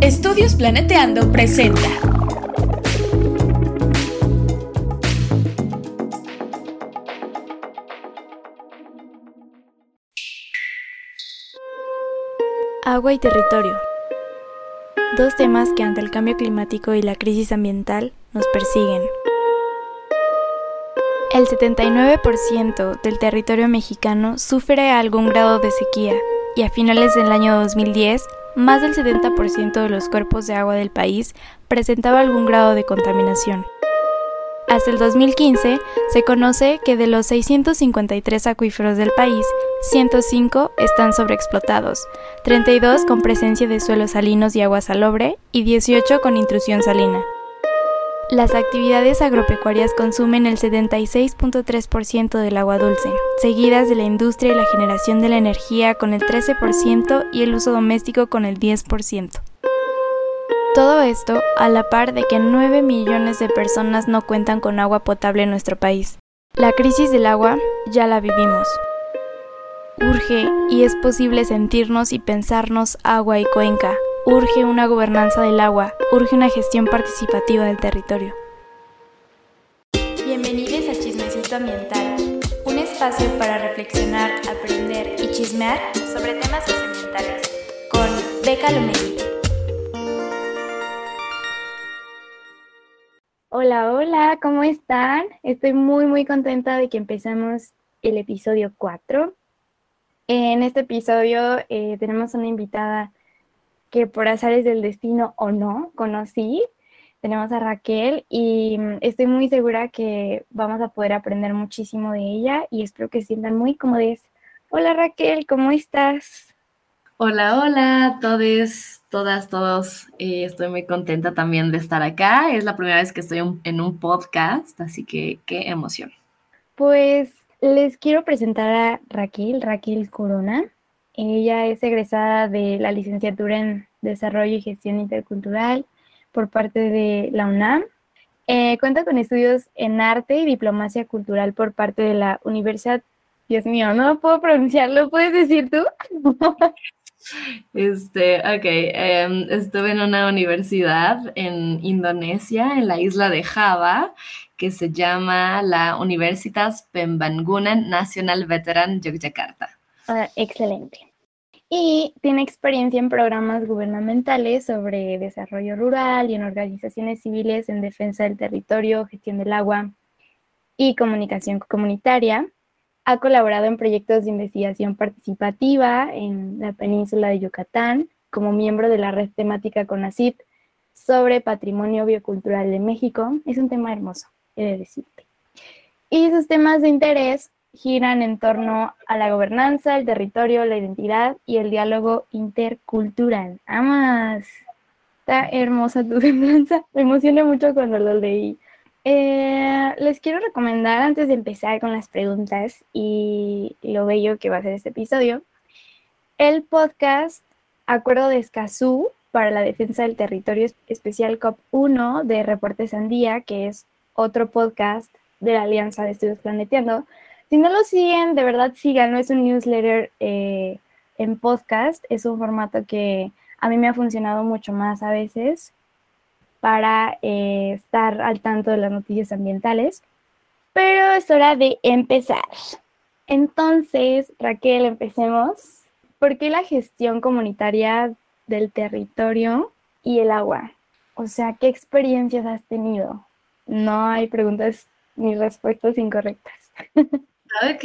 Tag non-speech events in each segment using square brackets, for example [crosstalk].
Estudios Planeteando presenta. Agua y territorio. Dos temas que ante el cambio climático y la crisis ambiental nos persiguen. El 79% del territorio mexicano sufre algún grado de sequía y a finales del año 2010 más del 70% de los cuerpos de agua del país presentaba algún grado de contaminación. Hasta el 2015 se conoce que de los 653 acuíferos del país, 105 están sobreexplotados, 32 con presencia de suelos salinos y agua salobre y 18 con intrusión salina. Las actividades agropecuarias consumen el 76.3% del agua dulce, seguidas de la industria y la generación de la energía con el 13% y el uso doméstico con el 10%. Todo esto a la par de que 9 millones de personas no cuentan con agua potable en nuestro país. La crisis del agua ya la vivimos. Urge y es posible sentirnos y pensarnos agua y cuenca, Urge una gobernanza del agua, urge una gestión participativa del territorio. Bienvenidos a Chismecito Ambiental, un espacio para reflexionar, aprender y chismear sobre temas socioambientales, con Beca Lomeli. Hola, hola, ¿cómo están? Estoy muy, muy contenta de que empezamos el episodio 4. En este episodio eh, tenemos una invitada que por azares del destino o no conocí. Tenemos a Raquel y mm, estoy muy segura que vamos a poder aprender muchísimo de ella y espero que se sientan muy cómodos. Hola Raquel, ¿cómo estás? Hola, hola, todos, todas, todos. Eh, estoy muy contenta también de estar acá. Es la primera vez que estoy en un podcast, así que qué emoción. Pues les quiero presentar a Raquel, Raquel Corona. Ella es egresada de la licenciatura en Desarrollo y Gestión Intercultural por parte de la UNAM. Eh, cuenta con estudios en arte y diplomacia cultural por parte de la Universidad. Dios mío, no puedo pronunciarlo, ¿puedes decir tú? [laughs] Este, ok, em, estuve en una universidad en Indonesia, en la isla de Java, que se llama la Universitas Pembangunan National Veteran Yogyakarta. Ah, excelente. Y tiene experiencia en programas gubernamentales sobre desarrollo rural y en organizaciones civiles en defensa del territorio, gestión del agua y comunicación comunitaria. Ha colaborado en proyectos de investigación participativa en la península de Yucatán como miembro de la red temática CONACYT sobre patrimonio biocultural de México. Es un tema hermoso, he de decirte. Y sus temas de interés giran en torno a la gobernanza, el territorio, la identidad y el diálogo intercultural. Amas, está hermosa tu [laughs] semblanza, me emocioné mucho cuando lo leí. Eh, les quiero recomendar antes de empezar con las preguntas y lo bello que va a ser este episodio, el podcast Acuerdo de Escazú para la Defensa del Territorio Especial COP1 de Reportes Andía, que es otro podcast de la Alianza de Estudios Planeteando, si no lo siguen, de verdad síganlo. Es un newsletter eh, en podcast. Es un formato que a mí me ha funcionado mucho más a veces para eh, estar al tanto de las noticias ambientales. Pero es hora de empezar. Entonces, Raquel, empecemos. ¿Por qué la gestión comunitaria del territorio y el agua? O sea, ¿qué experiencias has tenido? No hay preguntas ni respuestas incorrectas. [laughs] Ok,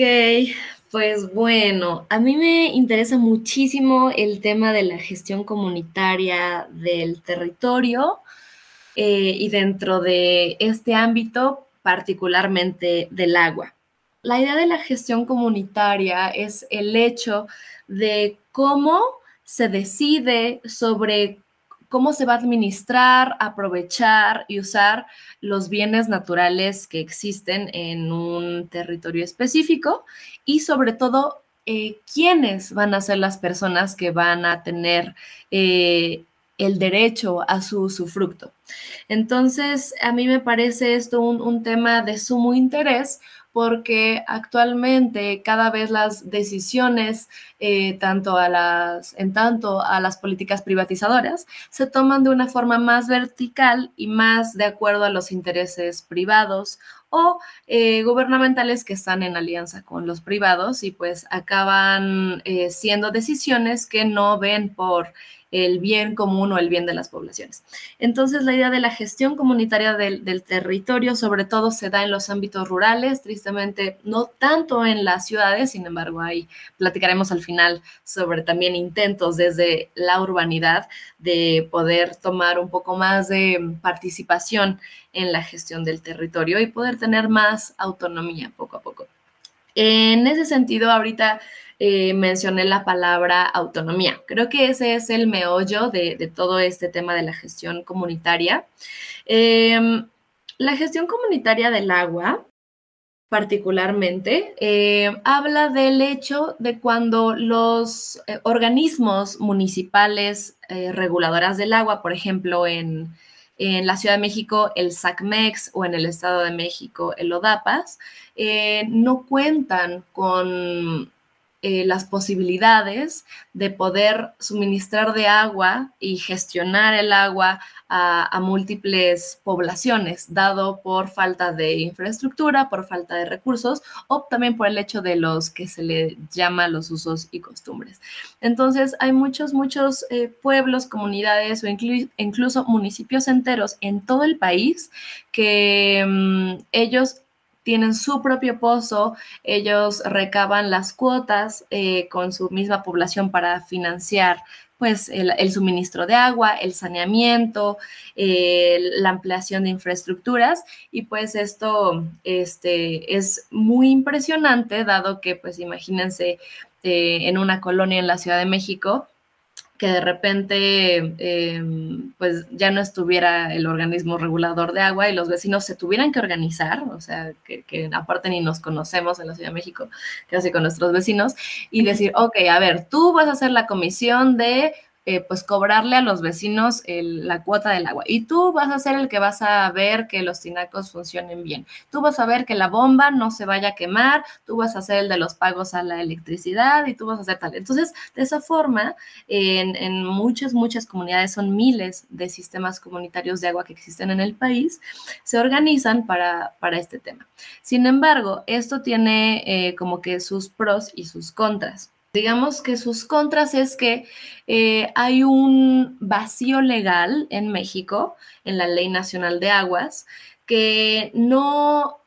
pues bueno, a mí me interesa muchísimo el tema de la gestión comunitaria del territorio eh, y dentro de este ámbito particularmente del agua. La idea de la gestión comunitaria es el hecho de cómo se decide sobre cómo se va a administrar, aprovechar y usar los bienes naturales que existen en un territorio específico y sobre todo eh, quiénes van a ser las personas que van a tener eh, el derecho a su usufructo. Entonces, a mí me parece esto un, un tema de sumo interés porque actualmente cada vez las decisiones, eh, tanto a las, en tanto a las políticas privatizadoras, se toman de una forma más vertical y más de acuerdo a los intereses privados o eh, gubernamentales que están en alianza con los privados y pues acaban eh, siendo decisiones que no ven por el bien común o el bien de las poblaciones. Entonces, la idea de la gestión comunitaria del, territorio, sobre todo, se da en los ámbitos rurales, tristemente, no tanto en las ciudades, sin embargo, ahí platicaremos al final sobre también intentos desde la urbanidad de poder tomar un poco más de participación en la gestión del territorio y poder tener más autonomía poco a poco. En ese sentido, ahorita eh, mencioné la palabra autonomía. Creo que ese es el meollo de, todo este tema de la gestión comunitaria. Em, la gestión comunitaria del agua, particularmente, eh, habla del hecho de cuando los eh, organismos municipales reguladoras del agua, por ejemplo, en, en, la Ciudad de México el SACMEX o en el Estado de México el ODAPAS, no cuentan con eh, las posibilidades de poder suministrar de agua y gestionar el agua a, múltiples poblaciones, dado por falta de infraestructura, por falta de recursos o también por el hecho de los que se le llama los usos y costumbres. Entonces, hay muchos, muchos eh, pueblos, comunidades o incluso municipios enteros en todo el país que mm, ellos tienen su propio pozo, ellos recaban las cuotas eh, con su misma población para financiar pues el, suministro de agua, el saneamiento, la ampliación de infraestructuras. Y pues esto este, es muy impresionante dado que pues imagínense eh, en una colonia en la Ciudad de México que de repente em, pues ya no estuviera el organismo regulador de agua y los vecinos se tuvieran que organizar, o sea, que, que aparte ni nos conocemos en la Ciudad de México, casi con nuestros vecinos, y decir, ok, a ver, tú vas a hacer la comisión de eh, pues cobrarle a los vecinos la cuota del agua. Y tú vas a ser el que vas a ver que los tinacos funcionen bien. Tú vas a ver que la bomba no se vaya a quemar, tú vas a ser el de los pagos a la electricidad y tú vas a hacer tal. Entonces, de esa forma, en, muchas, muchas comunidades, son miles de sistemas comunitarios de agua que existen en el país, se organizan para, para este tema. Sin embargo, esto tiene eh, como que sus pros y sus contras. Digamos que sus contras es que eh, hay un vacío legal en México, en la Ley Nacional de Aguas, que no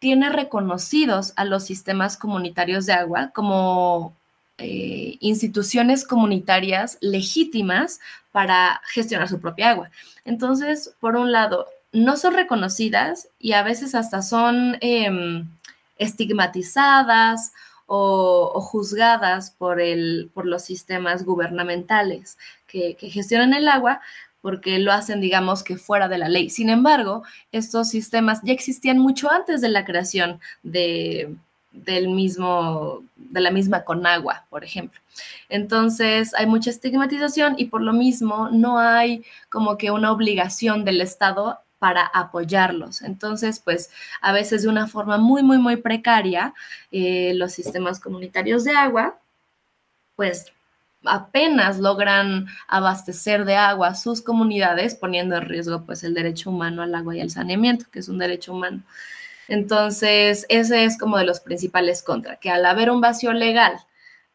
tiene reconocidos a los sistemas comunitarios de agua como eh, instituciones comunitarias legítimas para gestionar su propia agua. Entonces, por un lado, no son reconocidas y a veces hasta son em, estigmatizadas o, juzgadas por, el, por los sistemas gubernamentales que, gestionan el agua porque lo hacen, digamos, que fuera de la ley. Sin embargo, estos sistemas ya existían mucho antes de la creación de, del mismo, de la misma Conagua, por ejemplo. Entonces, hay mucha estigmatización y por lo mismo no hay como que una obligación del Estado para apoyarlos. Entonces, pues a veces de una forma muy, muy, muy precaria, eh, los sistemas comunitarios de agua, pues apenas logran abastecer de agua sus comunidades, poniendo en riesgo pues el derecho humano al agua y al saneamiento, que es un derecho humano. Entonces, ese es como de los principales contra, que al haber un vacío legal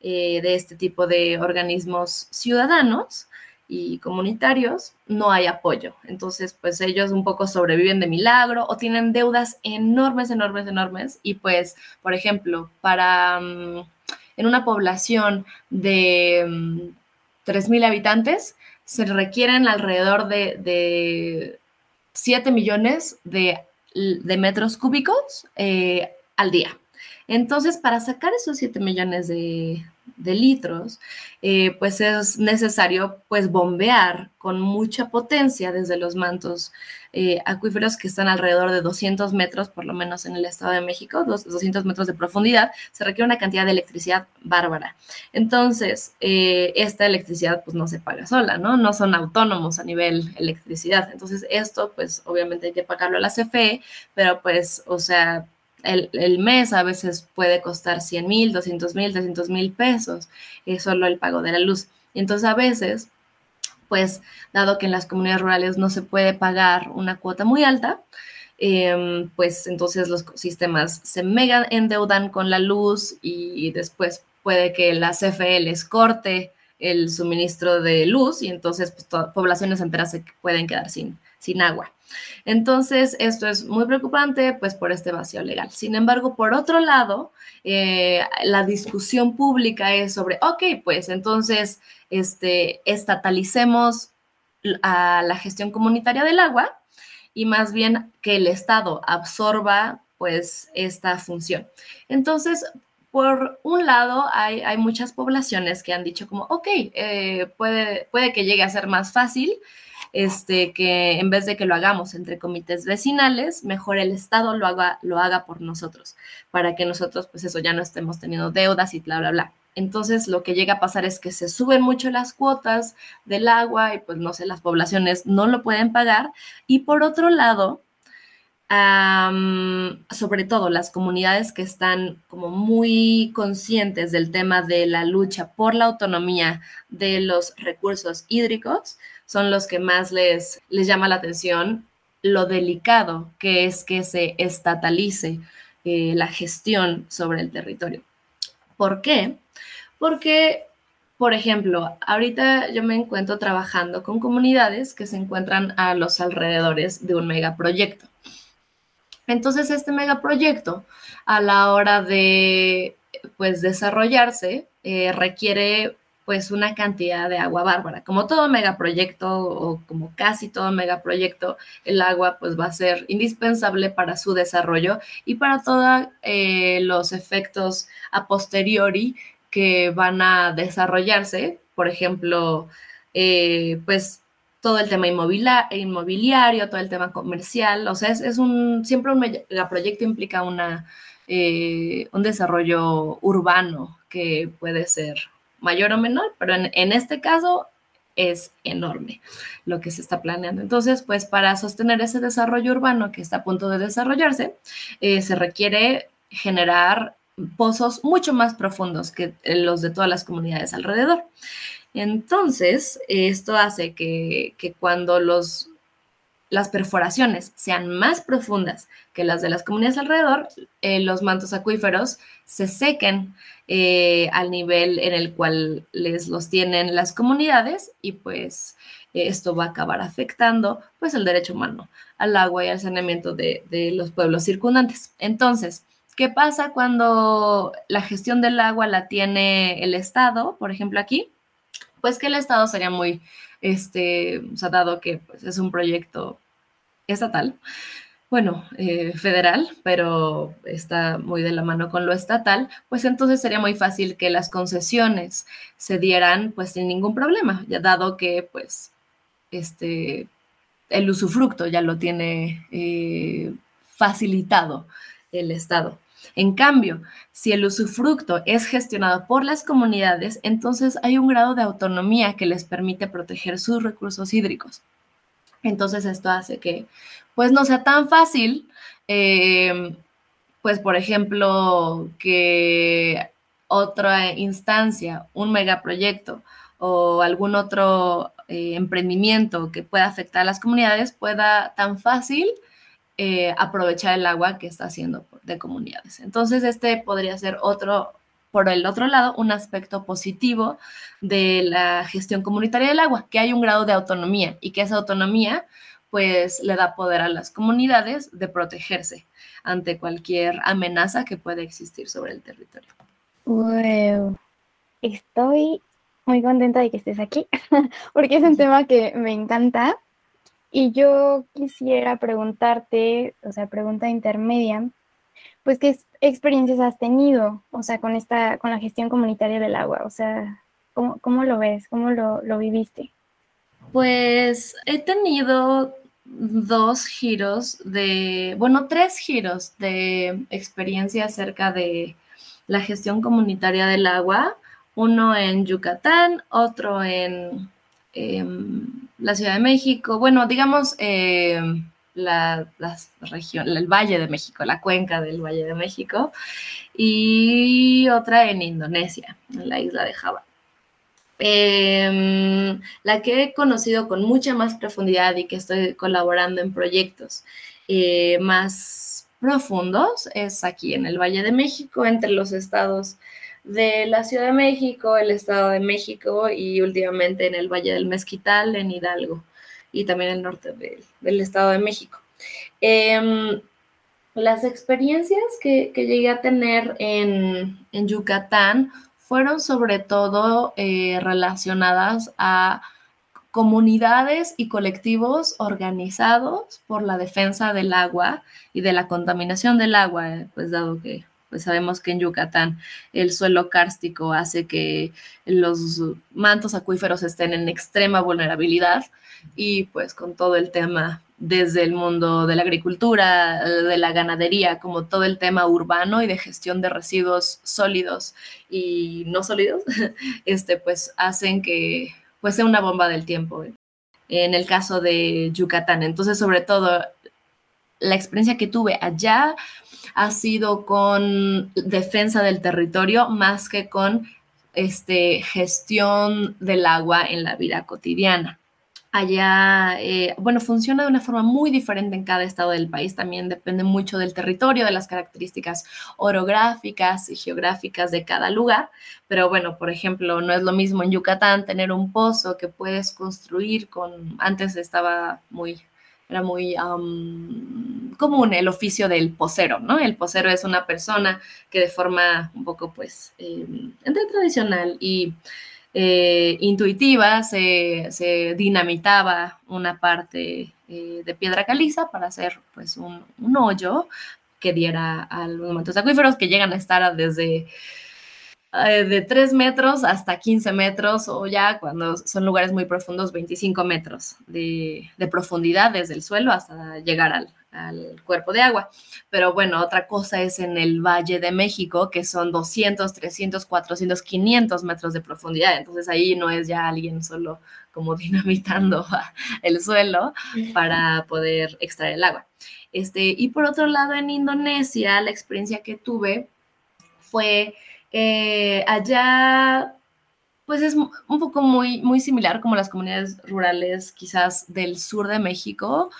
eh, de este tipo de organismos ciudadanos, y comunitarios, no hay apoyo. Entonces, pues ellos un poco sobreviven de milagro o tienen deudas enormes, enormes, enormes. Y pues, por ejemplo, para mm, en una población de 3.000 mm, habitantes, se requieren alrededor de, 7 millones de, metros cúbicos eh, al día. Entonces, para sacar esos 7 millones de, litros, eh, pues es necesario pues bombear con mucha potencia desde los mantos eh, acuíferos que están alrededor de 200 metros, por lo menos en el Estado de México, 200 metros de profundidad, se requiere una cantidad de electricidad bárbara. Entonces, eh, esta electricidad pues no se paga sola, ¿no? No son autónomos a nivel electricidad. Entonces, esto pues obviamente hay que pagarlo a la CFE, pero pues, o sea, el, mes a veces puede costar 100 mil, 200 mil, 300 mil pesos, es solo el pago de la luz. Entonces a veces, pues dado que en las comunidades rurales no se puede pagar una cuota muy alta, em, pues entonces los sistemas se mega endeudan con la luz y después puede que la CFE corte el suministro de luz y entonces pues, poblaciones enteras se pueden quedar sin, sin agua. Entonces, esto es muy preocupante, pues por este vacío legal. Sin embargo, por otro lado, eh, la discusión pública es sobre, ok, pues entonces, este, estatalicemos a la gestión comunitaria del agua y más bien que el Estado absorba pues esta función. Entonces, por un lado, hay, muchas poblaciones que han dicho como, ok, eh, puede, puede que llegue a ser más fácil este, que en vez de que lo hagamos entre comités vecinales, mejor el Estado lo haga, lo haga por nosotros, para que nosotros, pues eso, ya no estemos teniendo deudas y bla, bla, bla. Entonces, lo que llega a pasar es que se suben mucho las cuotas del agua y pues no sé, las poblaciones no lo pueden pagar. Y por otro lado, sobre todo las comunidades que están como muy conscientes del tema de la lucha por la autonomía de los recursos hídricos, son los que más les, les llama la atención lo delicado que es que se estatalice eh, la gestión sobre el territorio. ¿Por qué? Porque, por ejemplo, ahorita yo me encuentro trabajando con comunidades que se encuentran a los alrededores de un megaproyecto. Entonces, este megaproyecto, a la hora de pues, desarrollarse, eh, requiere pues una cantidad de agua bárbara. Como todo megaproyecto o como casi todo megaproyecto, el agua pues va a ser indispensable para su desarrollo y para todos eh, los efectos a posteriori que van a desarrollarse. Por ejemplo, eh, pues todo el tema inmobiliario, todo el tema comercial, o sea, es, un, siempre un megaproyecto implica una, eh, un desarrollo urbano que puede ser mayor o menor, pero en, este caso es enorme lo que se está planeando. Entonces, pues para sostener ese desarrollo urbano que está a punto de desarrollarse, eh, se requiere generar pozos mucho más profundos que los de todas las comunidades alrededor. Entonces, esto hace que, que cuando los, las perforaciones sean más profundas que las de las comunidades alrededor, eh, los mantos acuíferos se sequen eh, al nivel en el cual les los tienen las comunidades y pues esto va a acabar afectando pues el derecho humano al agua y al saneamiento de, de los pueblos circundantes. Entonces, ¿qué pasa cuando la gestión del agua la tiene el Estado, por ejemplo aquí? Pues que el Estado sería muy, este, o sea, dado que pues, es un proyecto estatal, bueno, eh, federal, pero está muy de la mano con lo estatal, pues entonces sería muy fácil que las concesiones se dieran pues sin ningún problema, ya dado que pues este, el usufructo ya lo tiene eh, facilitado el Estado. En cambio, si el usufructo es gestionado por las comunidades, entonces hay un grado de autonomía que les permite proteger sus recursos hídricos. Entonces esto hace que pues no sea tan fácil, eh, pues por ejemplo, que otra instancia, un megaproyecto o algún otro eh, emprendimiento que pueda afectar a las comunidades pueda tan fácil eh, aprovechar el agua que está haciendo de comunidades. Entonces, este podría ser otro, por el otro lado, un aspecto positivo de la gestión comunitaria del agua, que hay un grado de autonomía y que esa autonomía pues le da poder a las comunidades de protegerse ante cualquier amenaza que pueda existir sobre el territorio. Wow. Estoy muy contenta de que estés aquí, [laughs] porque es un tema que me encanta. Y yo quisiera preguntarte, o sea, pregunta intermedia, pues qué experiencias has tenido, o sea, con esta, con la gestión comunitaria del agua, o sea, ¿cómo, cómo lo ves? ¿Cómo lo, lo viviste? Pues he tenido dos giros de, bueno, tres giros de experiencia acerca de la gestión comunitaria del agua, uno en Yucatán, otro en em, la Ciudad de México, bueno, digamos, em, la, región, el Valle de México, la cuenca del Valle de México, y otra en Indonesia, en la isla de Java. Em, la que he conocido con mucha más profundidad y que estoy colaborando en proyectos eh, más profundos es aquí en el Valle de México, entre los estados de la Ciudad de México, el Estado de México y últimamente en el Valle del Mezquital, en Hidalgo y también el norte del Estado de México. Em, las experiencias que, llegué a tener en, Yucatán fueron sobre todo eh, relacionadas a comunidades y colectivos organizados por la defensa del agua y de la contaminación del agua, eh, pues dado que pues sabemos que en Yucatán el suelo kárstico hace que los mantos acuíferos estén en extrema vulnerabilidad y pues con todo el tema desde el mundo de la agricultura, de la ganadería, como todo el tema urbano y de gestión de residuos sólidos y no sólidos, [laughs] este, pues hacen que pues sea una bomba del tiempo en el caso de Yucatán. Entonces, sobre todo, la experiencia que tuve allá ha sido con defensa del territorio más que con este, gestión del agua en la vida cotidiana. Allá, eh, bueno, funciona de una forma muy diferente en cada estado del país, también depende mucho del territorio, de las características orográficas y geográficas de cada lugar, pero bueno, por ejemplo, no es lo mismo en Yucatán tener un pozo que puedes construir con, antes estaba muy era muy común el oficio del posero, ¿no? El posero es una persona que de forma un poco, pues, em, entre tradicional y eh, intuitiva se, dinamitaba una parte eh, de piedra caliza para hacer, pues, un, un hoyo que diera a los mantos acuíferos que llegan a estar desde eh, de 3 metros hasta 15 metros o ya cuando son lugares muy profundos, 25 metros de, profundidad desde el suelo hasta llegar al, cuerpo de agua. Pero bueno, otra cosa es en el Valle de México, que son 200, 300, 400, 500 metros de profundidad. Entonces ahí no es ya alguien solo como [laughs] dinamitando el suelo para poder extraer el agua. Este, y por otro lado, en Indonesia, la experiencia que tuve fue eh, allá, pues es un poco muy, muy similar como las comunidades rurales quizás del sur de México,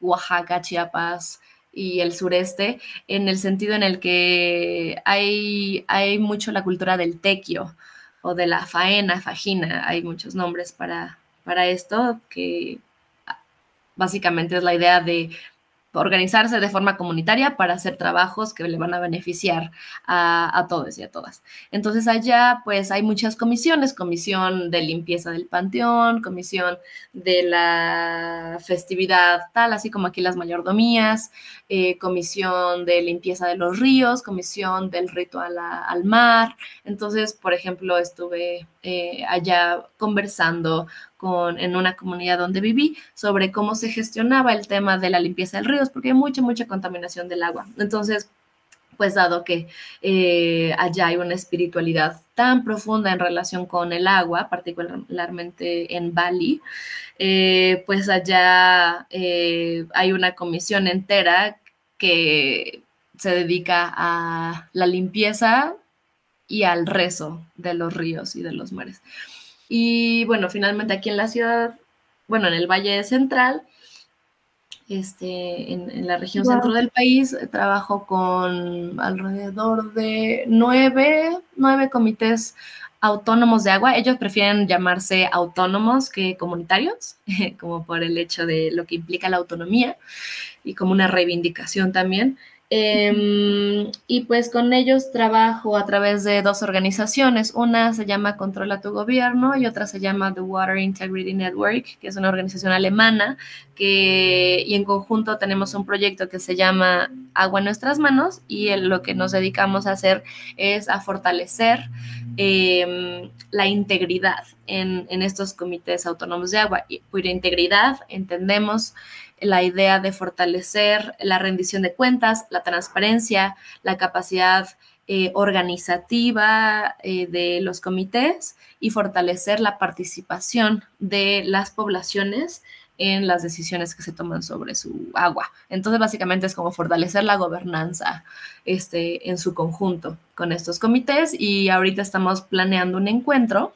Oaxaca, Chiapas y el sureste, en el sentido en el que hay, hay mucho la cultura del tequio o de la faena, fajina, hay muchos nombres para, para esto, que básicamente es la idea de organizarse de forma comunitaria para hacer trabajos que le van a beneficiar a, todos y a todas. Entonces allá pues hay muchas comisiones, comisión de limpieza del panteón, comisión de la festividad tal, así como aquí las mayordomías, eh, comisión de limpieza de los ríos, comisión del ritual al mar. Entonces, por ejemplo, estuve eh, allá conversando con, en una comunidad donde viví sobre cómo se gestionaba el tema de la limpieza de ríos, porque hay mucha, mucha contaminación del agua. Entonces, pues dado que eh, allá hay una espiritualidad tan profunda en relación con el agua, particularmente en Bali, eh, pues allá hay una comisión entera que se dedica a la limpieza y al rezo de los ríos y de los mares. Y bueno, finalmente aquí en la ciudad, bueno, en el Valle Central, este, en, la región centro del país, trabajo con alrededor de nueve, nueve comités autónomos de agua. Ellos prefieren llamarse autónomos que comunitarios, [laughs] como por el hecho de lo que implica la autonomía y como una reivindicación también. Em, y pues con ellos trabajo a través de dos organizaciones. Una se llama Controla tu Gobierno y otra se llama The Water Integrity Network, que es una organización alemana que, y en conjunto tenemos un proyecto que se llama Agua en nuestras manos y lo que nos dedicamos a hacer es a fortalecer em, la integridad en, en estos comités autónomos de agua. Y por integridad entendemos la idea de fortalecer la rendición de cuentas, la transparencia, la capacidad eh, organizativa eh, de los comités y fortalecer la participación de las poblaciones en las decisiones que se toman sobre su agua. Entonces, básicamente es como fortalecer la gobernanza este, en su conjunto con estos comités y ahorita estamos planeando un encuentro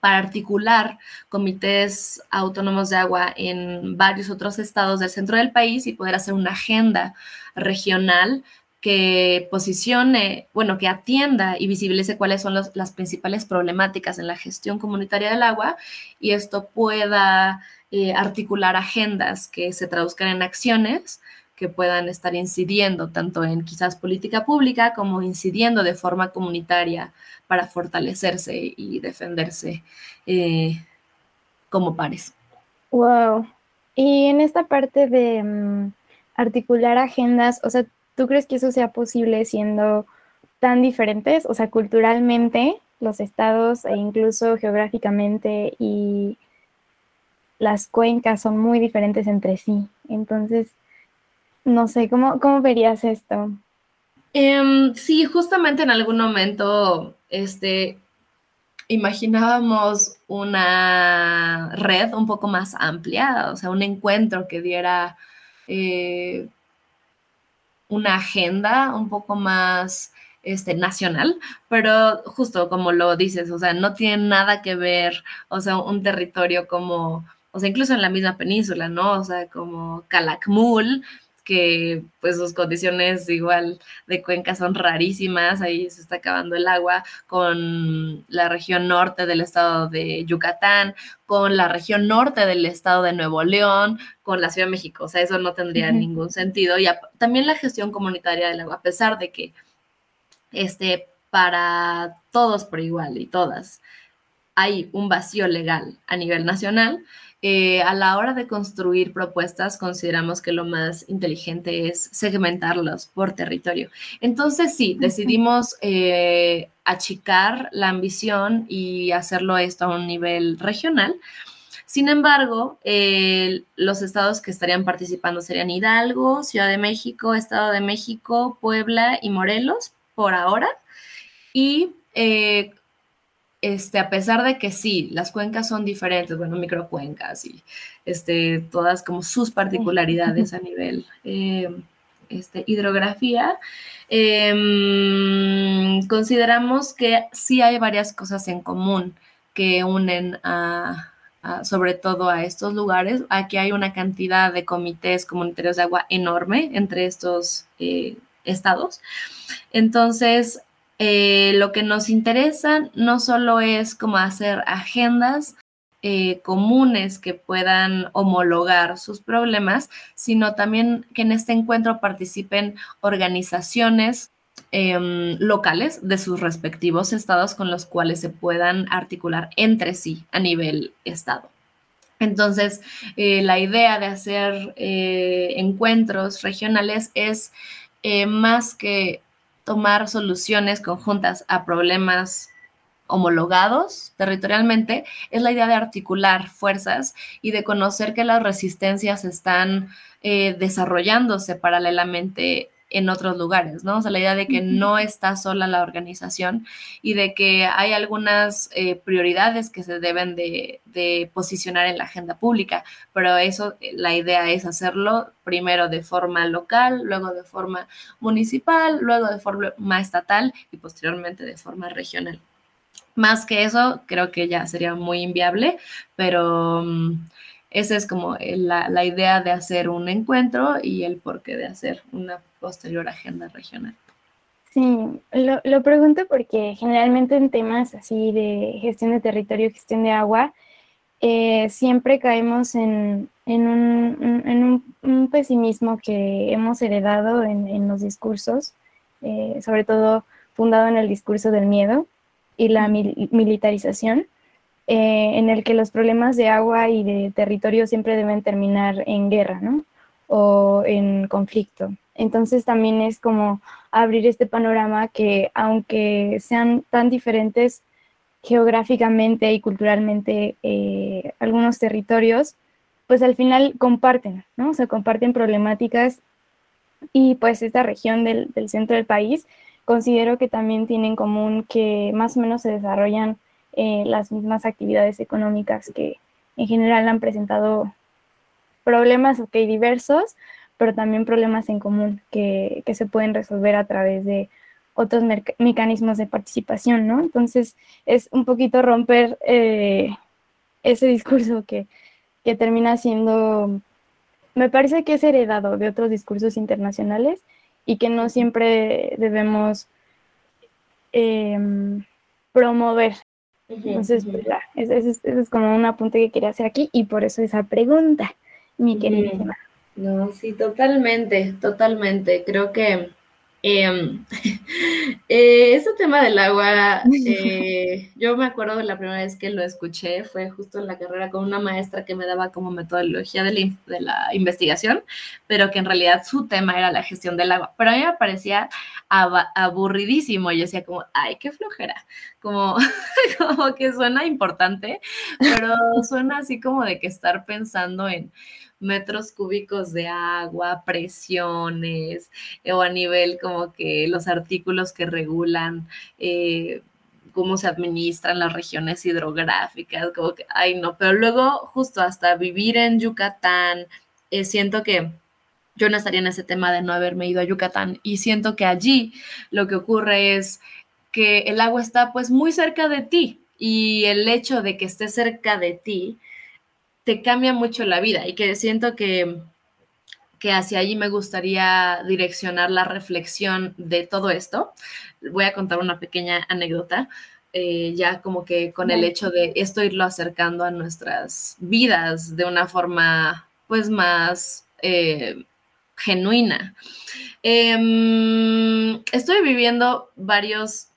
para articular comités autónomos de agua en varios otros estados del centro del país y poder hacer una agenda regional que posicione, bueno, que atienda y visibilice cuáles son las principales problemáticas en la gestión comunitaria del agua y esto pueda eh, articular agendas que se traduzcan en acciones que puedan estar incidiendo tanto en quizás política pública como incidiendo de forma comunitaria para fortalecerse y defenderse eh, como pares. Wow. Y en esta parte de mm, articular agendas, o sea, ¿tú crees que eso sea posible siendo tan diferentes, o sea, culturalmente, los estados e incluso geográficamente y las cuencas son muy diferentes entre sí? Entonces, no sé, ¿cómo, cómo verías esto? Em, sí, justamente en algún momento, este, imaginábamos una red un poco más amplia, o sea, un encuentro que diera eh, una agenda un poco más este, nacional, pero justo como lo dices, o sea, no tiene nada que ver, o sea, un territorio como, o sea, incluso en la misma península, ¿no? O sea, como Calakmul, que pues sus condiciones igual de cuenca son rarísimas, ahí se está acabando el agua, con la región norte del estado de Yucatán, con la región norte del estado de Nuevo León, con la Ciudad de México, o sea, eso no tendría ningún sentido. Y también la gestión comunitaria del agua, a pesar de que este, para todos por igual y todas hay un vacío legal a nivel nacional, eh, a la hora de construir propuestas, consideramos que lo más inteligente es segmentarlos por territorio. Entonces, sí, decidimos eh, achicar la ambición y hacerlo esto a un nivel regional. Sin embargo, los estados que estarían participando serían Hidalgo, Ciudad de México, Estado de México, Puebla y Morelos por ahora. Y eh, este, a pesar de que sí, las cuencas son diferentes, bueno, microcuencas y este, todas como sus particularidades a nivel eh, este, hidrografía, em, consideramos que sí hay varias cosas en común que unen a, sobre todo a estos lugares. Aquí hay una cantidad de comités comunitarios de agua enorme entre estos eh, estados. Entonces, eh, lo que nos interesa no solo es como hacer agendas eh, comunes que puedan homologar sus problemas, sino también que en este encuentro participen organizaciones em, locales de sus respectivos estados con los cuales se puedan articular entre sí a nivel estado. Entonces, eh, la idea de hacer encuentros regionales es más que tomar soluciones conjuntas a problemas homologados territorialmente, es la idea de articular fuerzas y de conocer que las resistencias están eh, desarrollándose paralelamente en otros lugares, ¿no? O sea, la idea de que no está sola la organización y de que hay algunas eh, prioridades que se deben de, posicionar en la agenda pública, pero eso, la idea es hacerlo primero de forma local, luego de forma municipal, luego de forma estatal y posteriormente de forma regional. Más que eso, creo que ya sería muy inviable, pero... Mm, esa es como la, idea de hacer un encuentro y el porqué de hacer una posterior agenda regional. Sí, lo, pregunto porque generalmente en temas así de gestión de territorio, gestión de agua, eh, siempre caemos en, un, pesimismo que hemos heredado en, los discursos, eh, sobre todo fundado en el discurso del miedo y la militarización. Eh, en el que los problemas de agua y de territorio siempre deben terminar en guerra, ¿no? O en conflicto. Entonces también es como abrir este panorama que aunque sean tan diferentes geográficamente y culturalmente eh, algunos territorios, pues al final comparten, ¿no? O sea, comparten problemáticas y pues esta región del, del centro del país considero que también tiene en común que más o menos se desarrollan eh, las mismas actividades económicas que en general han presentado problemas, ok, diversos, pero también problemas en común que, se pueden resolver a través de otros mecanismos de participación, ¿no? Entonces, es un poquito romper eh, ese discurso que, que termina siendo, me parece que es heredado de otros discursos internacionales y que no siempre debemos em, promover. Entonces, pues, ese, es, como un apunte que quería hacer aquí y por eso esa pregunta, mi querida. No, sí, totalmente, totalmente. Creo que Em, [laughs] eh, este tema del agua, eh, [laughs] yo me acuerdo de la primera vez que lo escuché, fue justo en la carrera con una maestra que me daba como metodología de la, de la investigación, pero que en realidad su tema era la gestión del agua. Pero a mí me parecía aburridísimo. Yo decía como, ay, qué flojera. Como, [laughs] como que suena importante, pero [laughs] suena así como de que estar pensando en metros cúbicos de agua, presiones, eh, o a nivel como que los artículos que regulan eh, cómo se administran las regiones hidrográficas, como que, ay no, pero luego justo hasta vivir en Yucatán, eh, siento que yo no estaría en ese tema de no haberme ido a Yucatán y siento que allí lo que ocurre es que el agua está pues muy cerca de ti y el hecho de que esté cerca de ti te cambia mucho la vida y que siento que, que hacia allí me gustaría direccionar la reflexión de todo esto. Voy a contar una pequeña anécdota. Eh, ya como que con el hecho de esto irlo acercando a nuestras vidas de una forma pues más eh, genuina. Em, estoy viviendo varios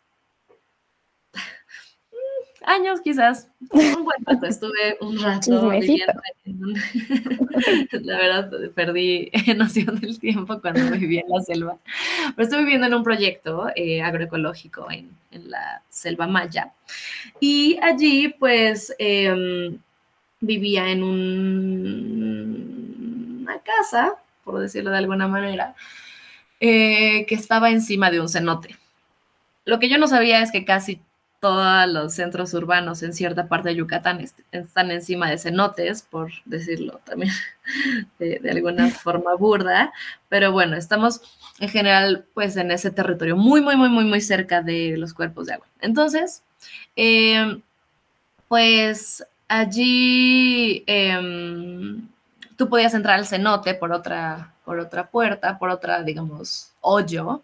años quizás, un buen rato, estuve un rato viviendo en [laughs] la verdad perdí [laughs] noción del tiempo cuando vivía en la selva, pero estuve viviendo en un proyecto eh, agroecológico en, en, la selva maya. Y allí pues em, vivía en un, una casa, por decirlo de alguna manera, eh, que estaba encima de un cenote. Lo que yo no sabía es que casi todos los centros urbanos en cierta parte de Yucatán están encima de cenotes, por decirlo también [laughs] de, alguna [laughs] forma burda, pero bueno, estamos en general pues en ese territorio muy, muy, muy, muy, muy cerca de los cuerpos de agua. Entonces, em, pues allí em, tú podías entrar al cenote por otra, por otra puerta, por otra, digamos, hoyo,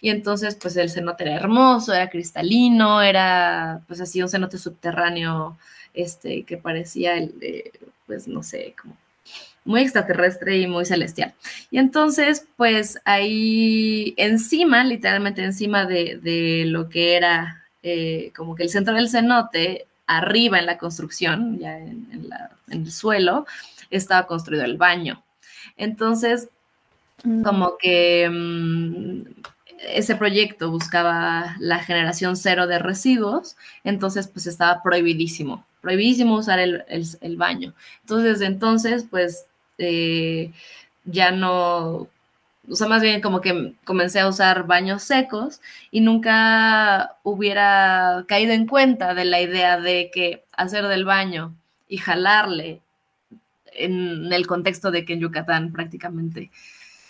y entonces, pues el cenote era hermoso, era cristalino, era pues así un cenote subterráneo, este, que parecía el, pues no sé, como muy extraterrestre y muy celestial. Y entonces, pues ahí encima, literalmente encima de, lo que era eh, como que el centro del cenote, arriba en la construcción, ya en, el suelo, estaba construido el baño. Entonces, mm. como que mm, ese proyecto buscaba la generación cero de residuos, entonces pues estaba prohibidísimo, prohibidísimo usar el, baño. Entonces, desde entonces, pues eh, ya no, o sea, más bien como que comencé a usar baños secos y nunca hubiera caído en cuenta de la idea de que hacer del baño y jalarle en el contexto de que en Yucatán prácticamente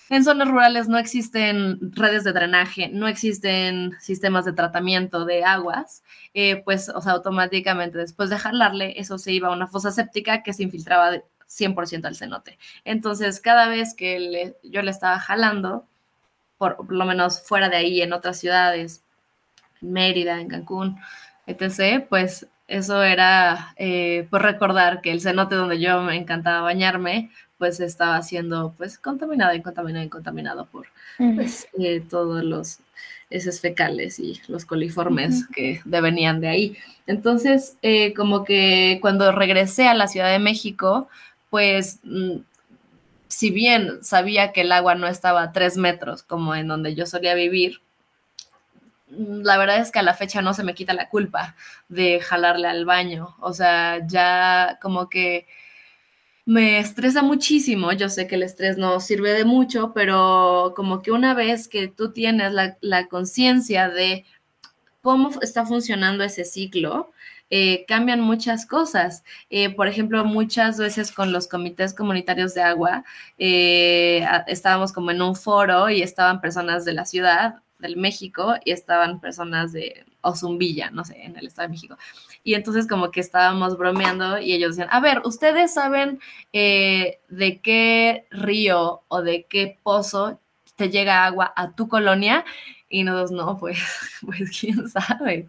en zonas rurales no existen redes de drenaje, no existen sistemas de tratamiento de aguas, eh, pues, o sea, automáticamente después de jalarle, eso se iba a una fosa séptica que se infiltraba 100% al cenote. Entonces, cada vez que yo le estaba jalando, por, lo menos fuera de ahí, en otras ciudades, en Mérida, en Cancún, etc., pues eso era eh, por recordar que el cenote donde yo me encantaba bañarme, pues estaba siendo pues contaminado y contaminado y contaminado por pues, eh, todos los heces fecales y los coliformes que venían de ahí. Entonces, eh, como que cuando regresé a la Ciudad de México, pues mm, si bien sabía que el agua no estaba a tres metros como en donde yo solía vivir, mm, la verdad es que a la fecha no se me quita la culpa de jalarle al baño. O sea, ya como que me estresa muchísimo. Yo sé que el estrés no sirve de mucho, pero como que una vez que tú tienes la, conciencia de cómo está funcionando ese ciclo, eh, cambian muchas cosas. Eh, por ejemplo, muchas veces con los comités comunitarios de agua, eh, estábamos como en un foro y estaban personas de la ciudad, del México, y estaban personas de Ozumbilla, no sé, en el Estado de México. Y entonces como que estábamos bromeando y ellos decían, a ver, ¿ustedes saben de qué río o de qué pozo te llega agua a tu colonia? Y nosotros, no, pues, [laughs] pues quién sabe.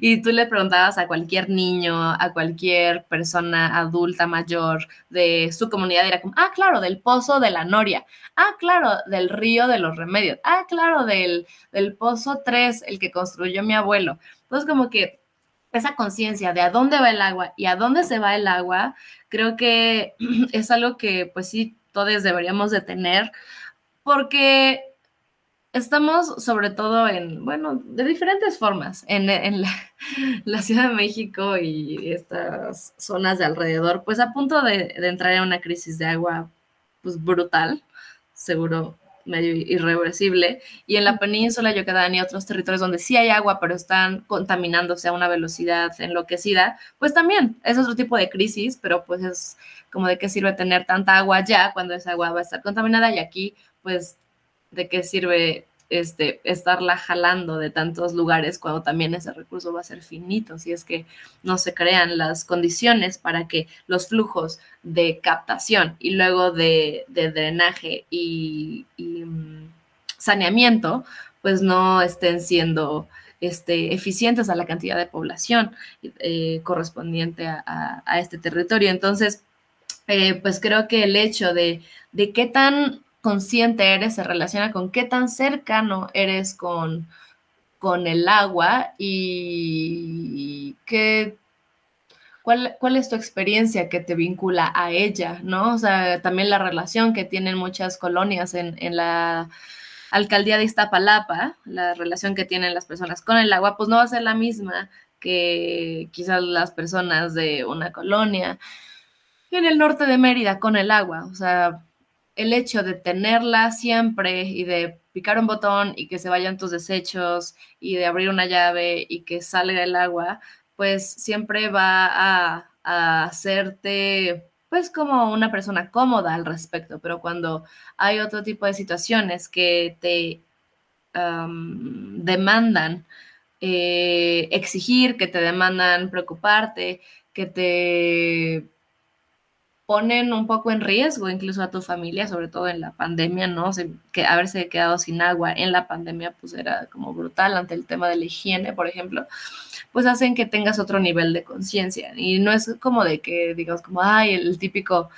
Y tú le preguntabas a cualquier niño, a cualquier persona adulta mayor de su comunidad, era como, ah, claro, del pozo de la Noria, ah, claro, del río de los remedios, ah, claro, del, del pozo 3, el que construyó mi abuelo. Entonces, como que esa conciencia de a dónde va el agua y a dónde se va el agua, creo que [clears throat] es algo que, pues sí, todos deberíamos de tener, porque Estamos sobre todo en, bueno, de diferentes formas, en, [laughs] la, Ciudad de México y estas zonas de alrededor, pues a punto de, entrar en una crisis de agua pues brutal, seguro medio irreversible, y en la península Yucatán y otros territorios donde sí hay agua, pero están contaminándose a una velocidad enloquecida, pues también es otro tipo de crisis, pero pues es como de qué sirve tener tanta agua ya cuando esa agua va a estar contaminada y aquí pues de qué sirve este, estarla jalando de tantos lugares cuando también ese recurso va a ser finito, si es que no se crean las condiciones para que los flujos de captación y luego de, drenaje y, mm, saneamiento, pues no estén siendo este, eficientes a la cantidad de población eh, correspondiente a, este territorio. Entonces, eh, pues creo que el hecho de, de qué tan consciente eres se relaciona con qué tan cercano eres con, con el agua y qué, cuál, cuál es tu experiencia que te vincula a ella, ¿no? O sea, también la relación que tienen muchas colonias en, en la alcaldía de Iztapalapa, la relación que tienen las personas con el agua, pues no va a ser la misma que quizás las personas de una colonia en el norte de Mérida con el agua. O sea, el hecho de tenerla siempre y de picar un botón y que se vayan tus desechos y de abrir una llave y que salga el agua, pues siempre va a, hacerte pues como una persona cómoda al respecto, pero cuando hay otro tipo de situaciones que te demandan eh, exigir, que te demandan preocuparte, que te ponen un poco en riesgo incluso a tu familia, sobre todo en la pandemia, ¿no? que haberse quedado sin agua en la pandemia, pues era como brutal ante el tema de la higiene, por ejemplo pues hacen que tengas otro nivel de conciencia. Y no es como de que digas como, ay, el típico,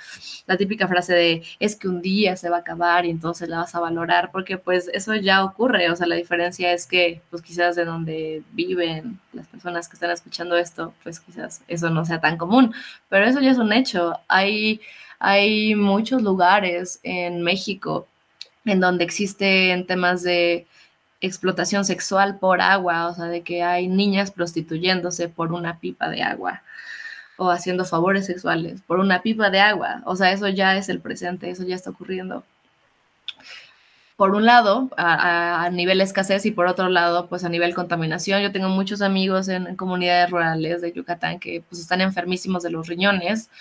la típica frase de es que un día se va a acabar y entonces la vas a valorar, porque pues eso ya ocurre. O sea, la diferencia es que pues quizás de donde viven las personas que están escuchando esto, pues quizás eso no sea tan común, pero eso ya es un hecho. Hay, hay muchos lugares en México en donde existen temas de explotación sexual por agua, o sea, de que hay niñas prostituyéndose por una pipa de agua o haciendo favores sexuales por una pipa de agua. O sea, eso ya es el presente, eso ya está ocurriendo. Por un lado, a, nivel escasez y por otro lado, pues a nivel contaminación. Yo tengo muchos amigos en, comunidades rurales de Yucatán que pues están enfermísimos de los riñones,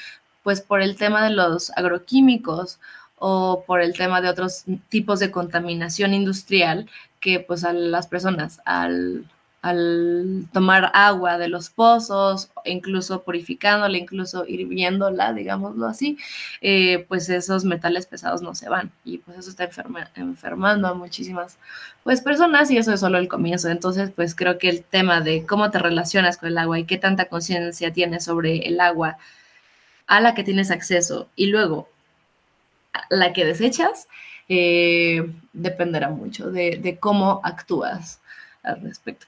pues por el tema de los agroquímicos o por el tema de otros tipos de contaminación industrial que pues a las personas al, tomar agua de los pozos, incluso purificándola, incluso hirviéndola, digámoslo así, eh, pues esos metales pesados no se van y pues eso está enfermando a muchísimas pues personas y eso es solo el comienzo. Entonces pues creo que el tema de cómo te relacionas con el agua y qué tanta conciencia tienes sobre el agua a la que tienes acceso y luego la que desechas, eh, dependerá mucho de, cómo actúas al respecto.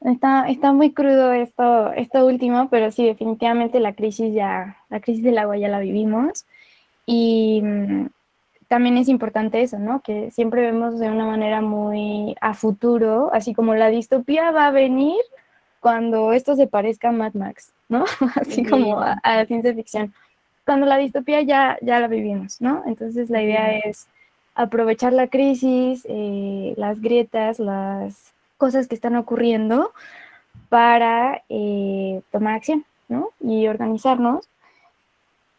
Está, está muy crudo esto, esto último, pero sí, definitivamente la crisis ya, la crisis del agua ya la vivimos. Y mm, también es importante eso, ¿no? Que siempre vemos de una manera muy a futuro, así como la distopía va a venir cuando esto se parezca a Mad Max, ¿no? [laughs] Así como a, a, ciencia ficción. Cuando la distopía ya, ya la vivimos, ¿no? Entonces la idea es aprovechar la crisis, eh, las grietas, las cosas que están ocurriendo para eh, tomar acción, ¿no? Y organizarnos.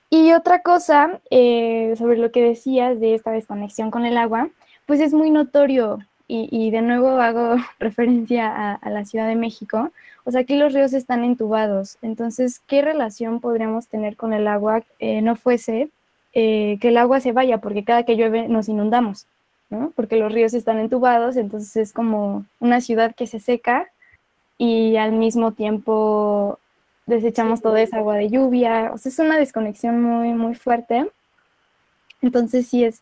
Y otra cosa eh, sobre lo que decías de esta desconexión con el agua, pues es muy notorio y, de nuevo hago [laughs] referencia a, la Ciudad de México, o sea, aquí los ríos están entubados, entonces, ¿qué relación podríamos tener con el agua eh, no fuese que el agua se vaya? Porque cada que llueve nos inundamos, ¿no? Porque los ríos están entubados, entonces es como una ciudad que se seca y al mismo tiempo desechamos toda esa agua de lluvia. O sea, es una desconexión muy, muy fuerte. Entonces sí es,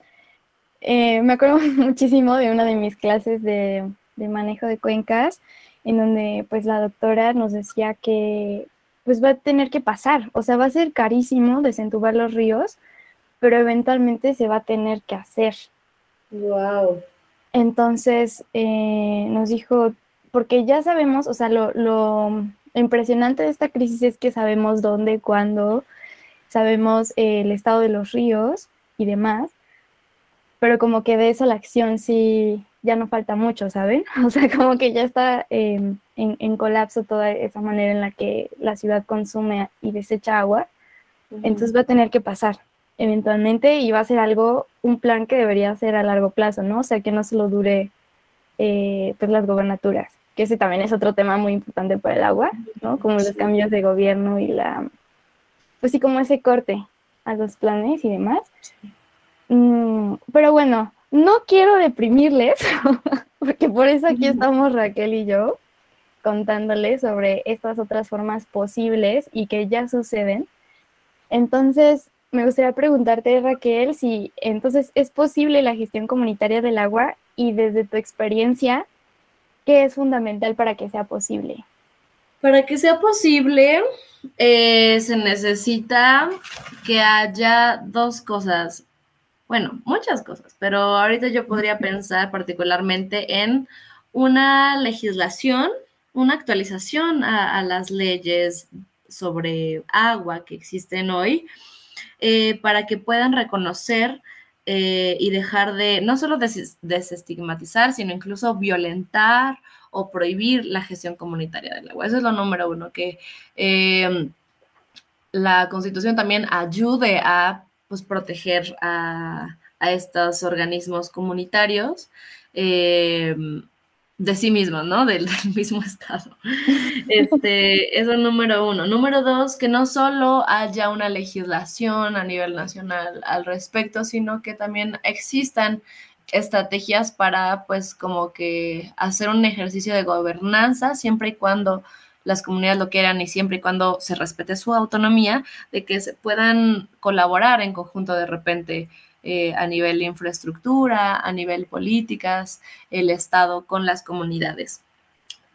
eh, me acuerdo [laughs] muchísimo de una de mis clases de, de, manejo de cuencas, en donde pues la doctora nos decía que pues va a tener que pasar, o sea, va a ser carísimo desentubar los ríos, pero eventualmente se va a tener que hacer. Wow. Entonces eh, nos dijo, porque ya sabemos, o sea, lo, impresionante de esta crisis es que sabemos dónde, cuándo, sabemos el estado de los ríos y demás, pero como que de eso la acción sí ya no falta mucho, ¿saben? [laughs] O sea, como que ya está em, en, colapso toda esa manera en la que la ciudad consume y desecha agua, entonces va a tener que pasar eventualmente y va a ser algo, un plan que debería ser a largo plazo, ¿no? O sea, que no solo dure eh, pues las gobernaturas que ese también es otro tema muy importante para el agua, ¿no? Como los cambios de gobierno y la, pues sí, como ese corte a los planes y demás. Mm, pero bueno, no quiero deprimirles, [laughs] porque por eso aquí estamos Raquel y yo contándoles sobre estas otras formas posibles y que ya suceden. Entonces, me gustaría preguntarte, Raquel, si entonces es posible la gestión comunitaria del agua y desde tu experiencia, ¿Qué es fundamental para que sea posible? Para que sea posible, eh, se necesita que haya dos cosas, bueno, muchas cosas, pero ahorita yo podría pensar particularmente en una legislación, una actualización a, las leyes sobre agua que existen hoy, eh, para que puedan reconocer eh, y dejar de no solo desestigmatizar, sino incluso violentar o prohibir la gestión comunitaria del agua. Eso es lo número uno, que em, la constitución también ayude a pues, proteger a, a estos organismos comunitarios. Em, de sí mismo, ¿no? Del, mismo [laughs] estado. Este, eso es número uno. Número dos, que no solo haya una legislación a nivel nacional al respecto, sino que también existan estrategias para, pues, como que hacer un ejercicio de gobernanza, siempre y cuando las comunidades lo quieran y siempre y cuando se respete su autonomía, de que se puedan colaborar en conjunto de repente eh, a nivel de infraestructura, a nivel políticas, el Estado con las comunidades.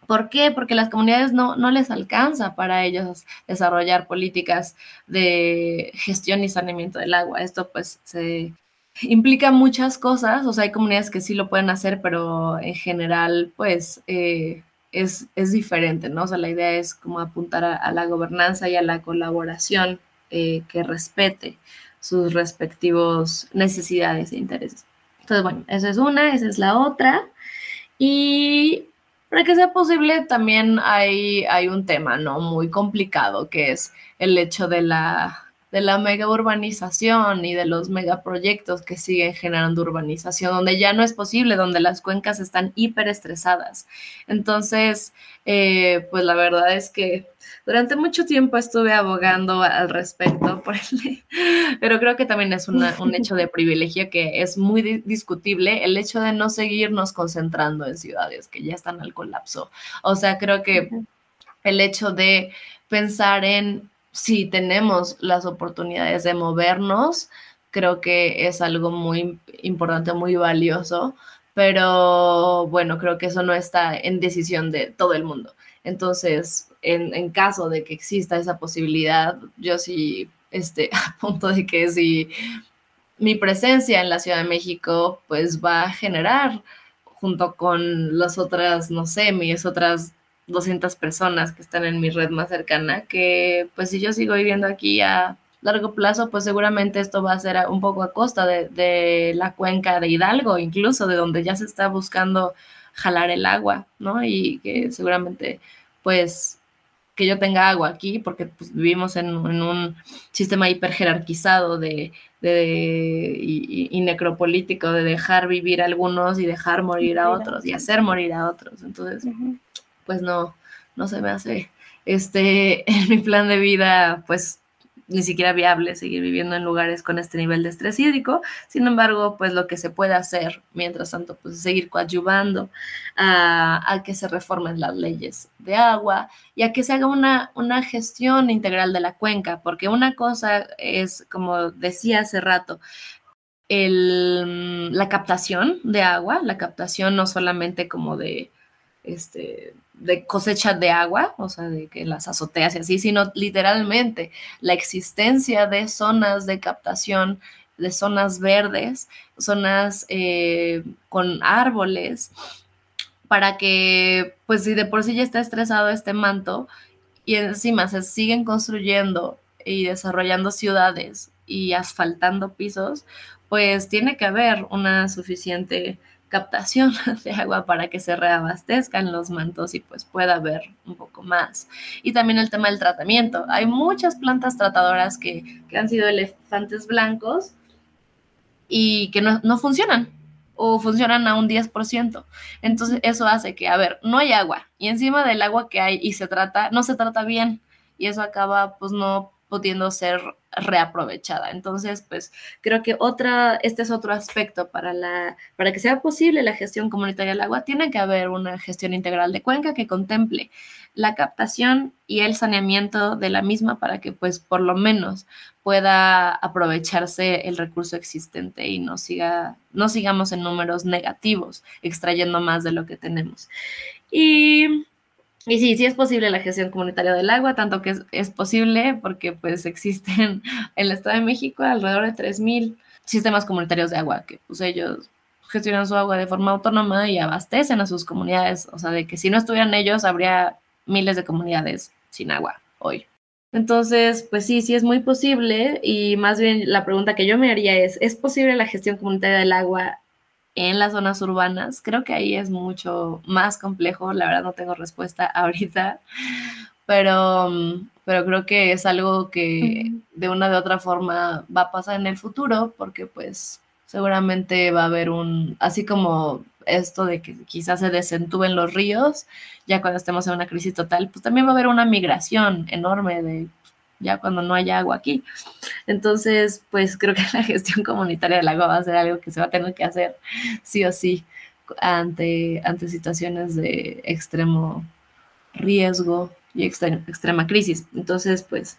¿Por qué? Porque las comunidades no, no les alcanza para ellos desarrollar políticas de gestión y saneamiento del agua. Esto pues se implica muchas cosas, o sea, hay comunidades que sí lo pueden hacer, pero en general pues eh, es, diferente, ¿no? O sea, la idea es como apuntar a, la gobernanza y a la colaboración eh, que respete sus respectivos necesidades e intereses. Entonces, bueno, esa es una, esa es la otra. Y para que sea posible, también hay, hay un tema, ¿no? Muy complicado, que es el hecho de la, de la mega urbanización y de los megaproyectos que siguen generando urbanización, donde ya no es posible, donde las cuencas están hiperestresadas. Entonces, eh, pues la verdad es que durante mucho tiempo estuve abogando al respecto, [laughs] por pero creo que también es un hecho de privilegio que es muy discutible el hecho de no seguirnos concentrando en ciudades que ya están al colapso. O sea, creo que el hecho de pensar en si tenemos las oportunidades de movernos, creo que es algo muy importante, muy valioso, pero bueno, creo que eso no está en decisión de todo el mundo. Entonces, en, caso de que exista esa posibilidad, yo sí, este, [laughs] a punto de que si mi presencia en la Ciudad de México, pues va a generar, junto con las otras, no sé, mis otras 200 personas que están en mi red más cercana, que pues si yo sigo viviendo aquí a largo plazo, pues seguramente esto va a ser un poco a costa de, de la cuenca de Hidalgo, incluso de donde ya se está buscando jalar el agua, ¿no? Y que seguramente pues que yo tenga agua aquí, porque pues, vivimos en, un sistema hiper jerarquizado de, y, necropolítico de dejar vivir a algunos y dejar morir a otros y hacer morir a otros. Entonces, pues no, no se me hace este [laughs] en mi plan de vida, pues ni siquiera viable seguir viviendo en lugares con este nivel de estrés hídrico. Sin embargo, pues lo que se puede hacer, mientras tanto, pues seguir coadyuvando a, que se reformen las leyes de agua y a que se haga una, una gestión integral de la cuenca, porque una cosa es, como decía hace rato, el, la captación de agua, la captación no solamente como de, este, de cosecha de agua, o sea, de que las azoteas y así, sino literalmente la existencia de zonas de captación, de zonas verdes, zonas eh, con árboles, para que, pues si de por sí ya está estresado este manto y encima se siguen construyendo y desarrollando ciudades y asfaltando pisos, pues tiene que haber una suficiente captación [laughs] de agua para que se reabastezcan los mantos y pues pueda haber un poco más. Y también el tema del tratamiento. Hay muchas plantas tratadoras que, han sido elefantes blancos y que no, no funcionan o funcionan a un 10%. Entonces eso hace que, a ver, no hay agua y encima del agua que hay y se trata, no se trata bien y eso acaba pues no pudiendo ser reaprovechada. Entonces, pues creo que otra, este es otro aspecto para la, para que sea posible la gestión comunitaria del agua, tiene que haber una gestión integral de cuenca que contemple la captación y el saneamiento de la misma para que pues por lo menos pueda aprovecharse el recurso existente y no siga no sigamos en números negativos extrayendo más de lo que tenemos. Y y sí, sí es posible la gestión comunitaria del agua, tanto que es, posible porque pues existen [laughs] en el Estado de México alrededor de 3.000 sistemas comunitarios de agua, que pues ellos gestionan su agua de forma autónoma y abastecen a sus comunidades. O sea, de que si no estuvieran ellos, habría miles de comunidades sin agua hoy. Entonces, pues sí, sí es muy posible y más bien la pregunta que yo me haría es, ¿es posible la gestión comunitaria del agua en las zonas urbanas. Creo que ahí es mucho más complejo, la verdad no tengo respuesta [laughs] ahorita, pero, pero creo que es algo que de una de otra forma va a pasar en el futuro, porque pues seguramente va a haber un, así como esto de que quizás se desentuben los ríos, ya cuando estemos en una crisis total, pues también va a haber una migración enorme de ya cuando no haya agua aquí. Entonces, pues creo que [laughs] la gestión comunitaria del agua va a ser algo que se va a tener que hacer sí o sí ante, ante situaciones de extremo riesgo y extrema crisis. Entonces, pues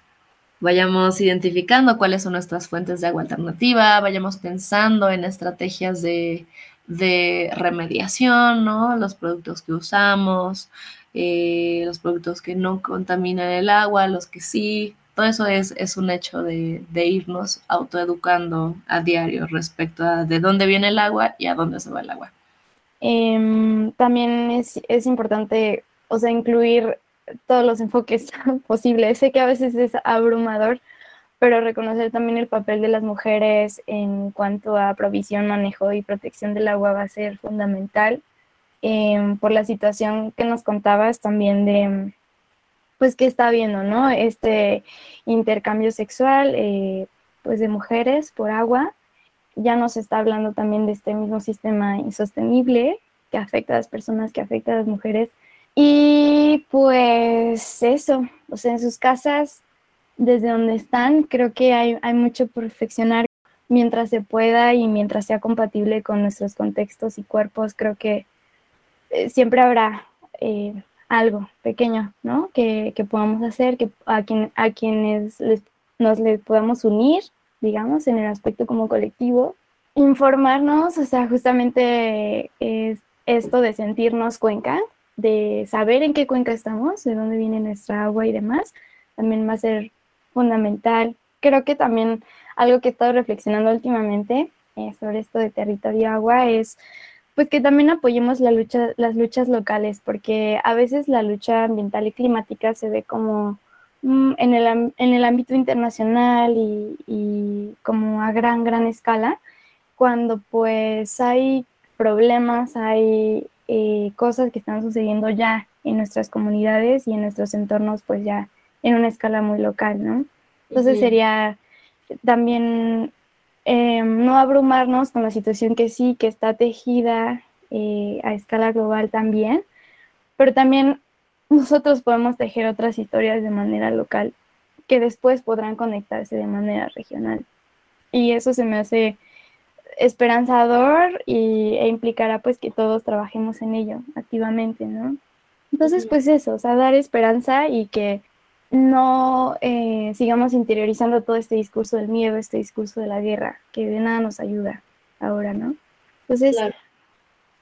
vayamos identificando cuáles son nuestras fuentes de agua alternativa, vayamos pensando en estrategias de, de remediación, ¿no? Los productos que usamos, eh, los productos que no contaminan el agua, los que sí, todo eso es, es un hecho de, irnos autoeducando a diario respecto a de dónde viene el agua y a dónde se va el agua. Em, también es, es, importante, o sea, incluir todos los enfoques [laughs] posibles. Sé que a veces es abrumador, pero reconocer también el papel de las mujeres en cuanto a provisión, manejo y protección del agua va a ser fundamental. Em, por la situación que nos contabas también de pues que está viendo, ¿no? Este intercambio sexual, eh, pues de mujeres por agua. Ya nos está hablando también de este mismo sistema insostenible que afecta a las personas, que afecta a las mujeres. Y pues eso, o sea, en sus casas, desde donde están, creo que hay, hay mucho perfeccionar mientras se pueda y mientras sea compatible con nuestros contextos y cuerpos, creo que eh, siempre habrá eh, algo pequeño, ¿no? Que, podamos hacer, que a, quien, a quienes nos les podamos unir, digamos, en el aspecto como colectivo. Informarnos, o sea, justamente es esto de sentirnos cuenca, de saber en qué cuenca estamos, de dónde viene nuestra agua y demás, también va a ser fundamental. Creo que también algo que he estado reflexionando últimamente eh, sobre esto de territorio agua es pues que también apoyemos la lucha, las luchas locales, porque a veces la lucha ambiental y climática se ve como mm, en, el, en, el, ámbito internacional y, como a gran, gran escala, cuando pues hay problemas, hay eh, cosas que están sucediendo ya en nuestras comunidades y en nuestros entornos, pues ya en una escala muy local, ¿no? Entonces sería también em, no abrumarnos con la situación que sí, que está tejida eh, a escala global también, pero también nosotros podemos tejer otras historias de manera local que después podrán conectarse de manera regional. Y eso se me hace esperanzador y, e implicará pues que todos trabajemos en ello activamente, ¿no? Entonces, pues eso, o sea, dar esperanza y que no eh, sigamos interiorizando todo este discurso del miedo, este discurso de la guerra, que de nada nos ayuda ahora, ¿no? Entonces,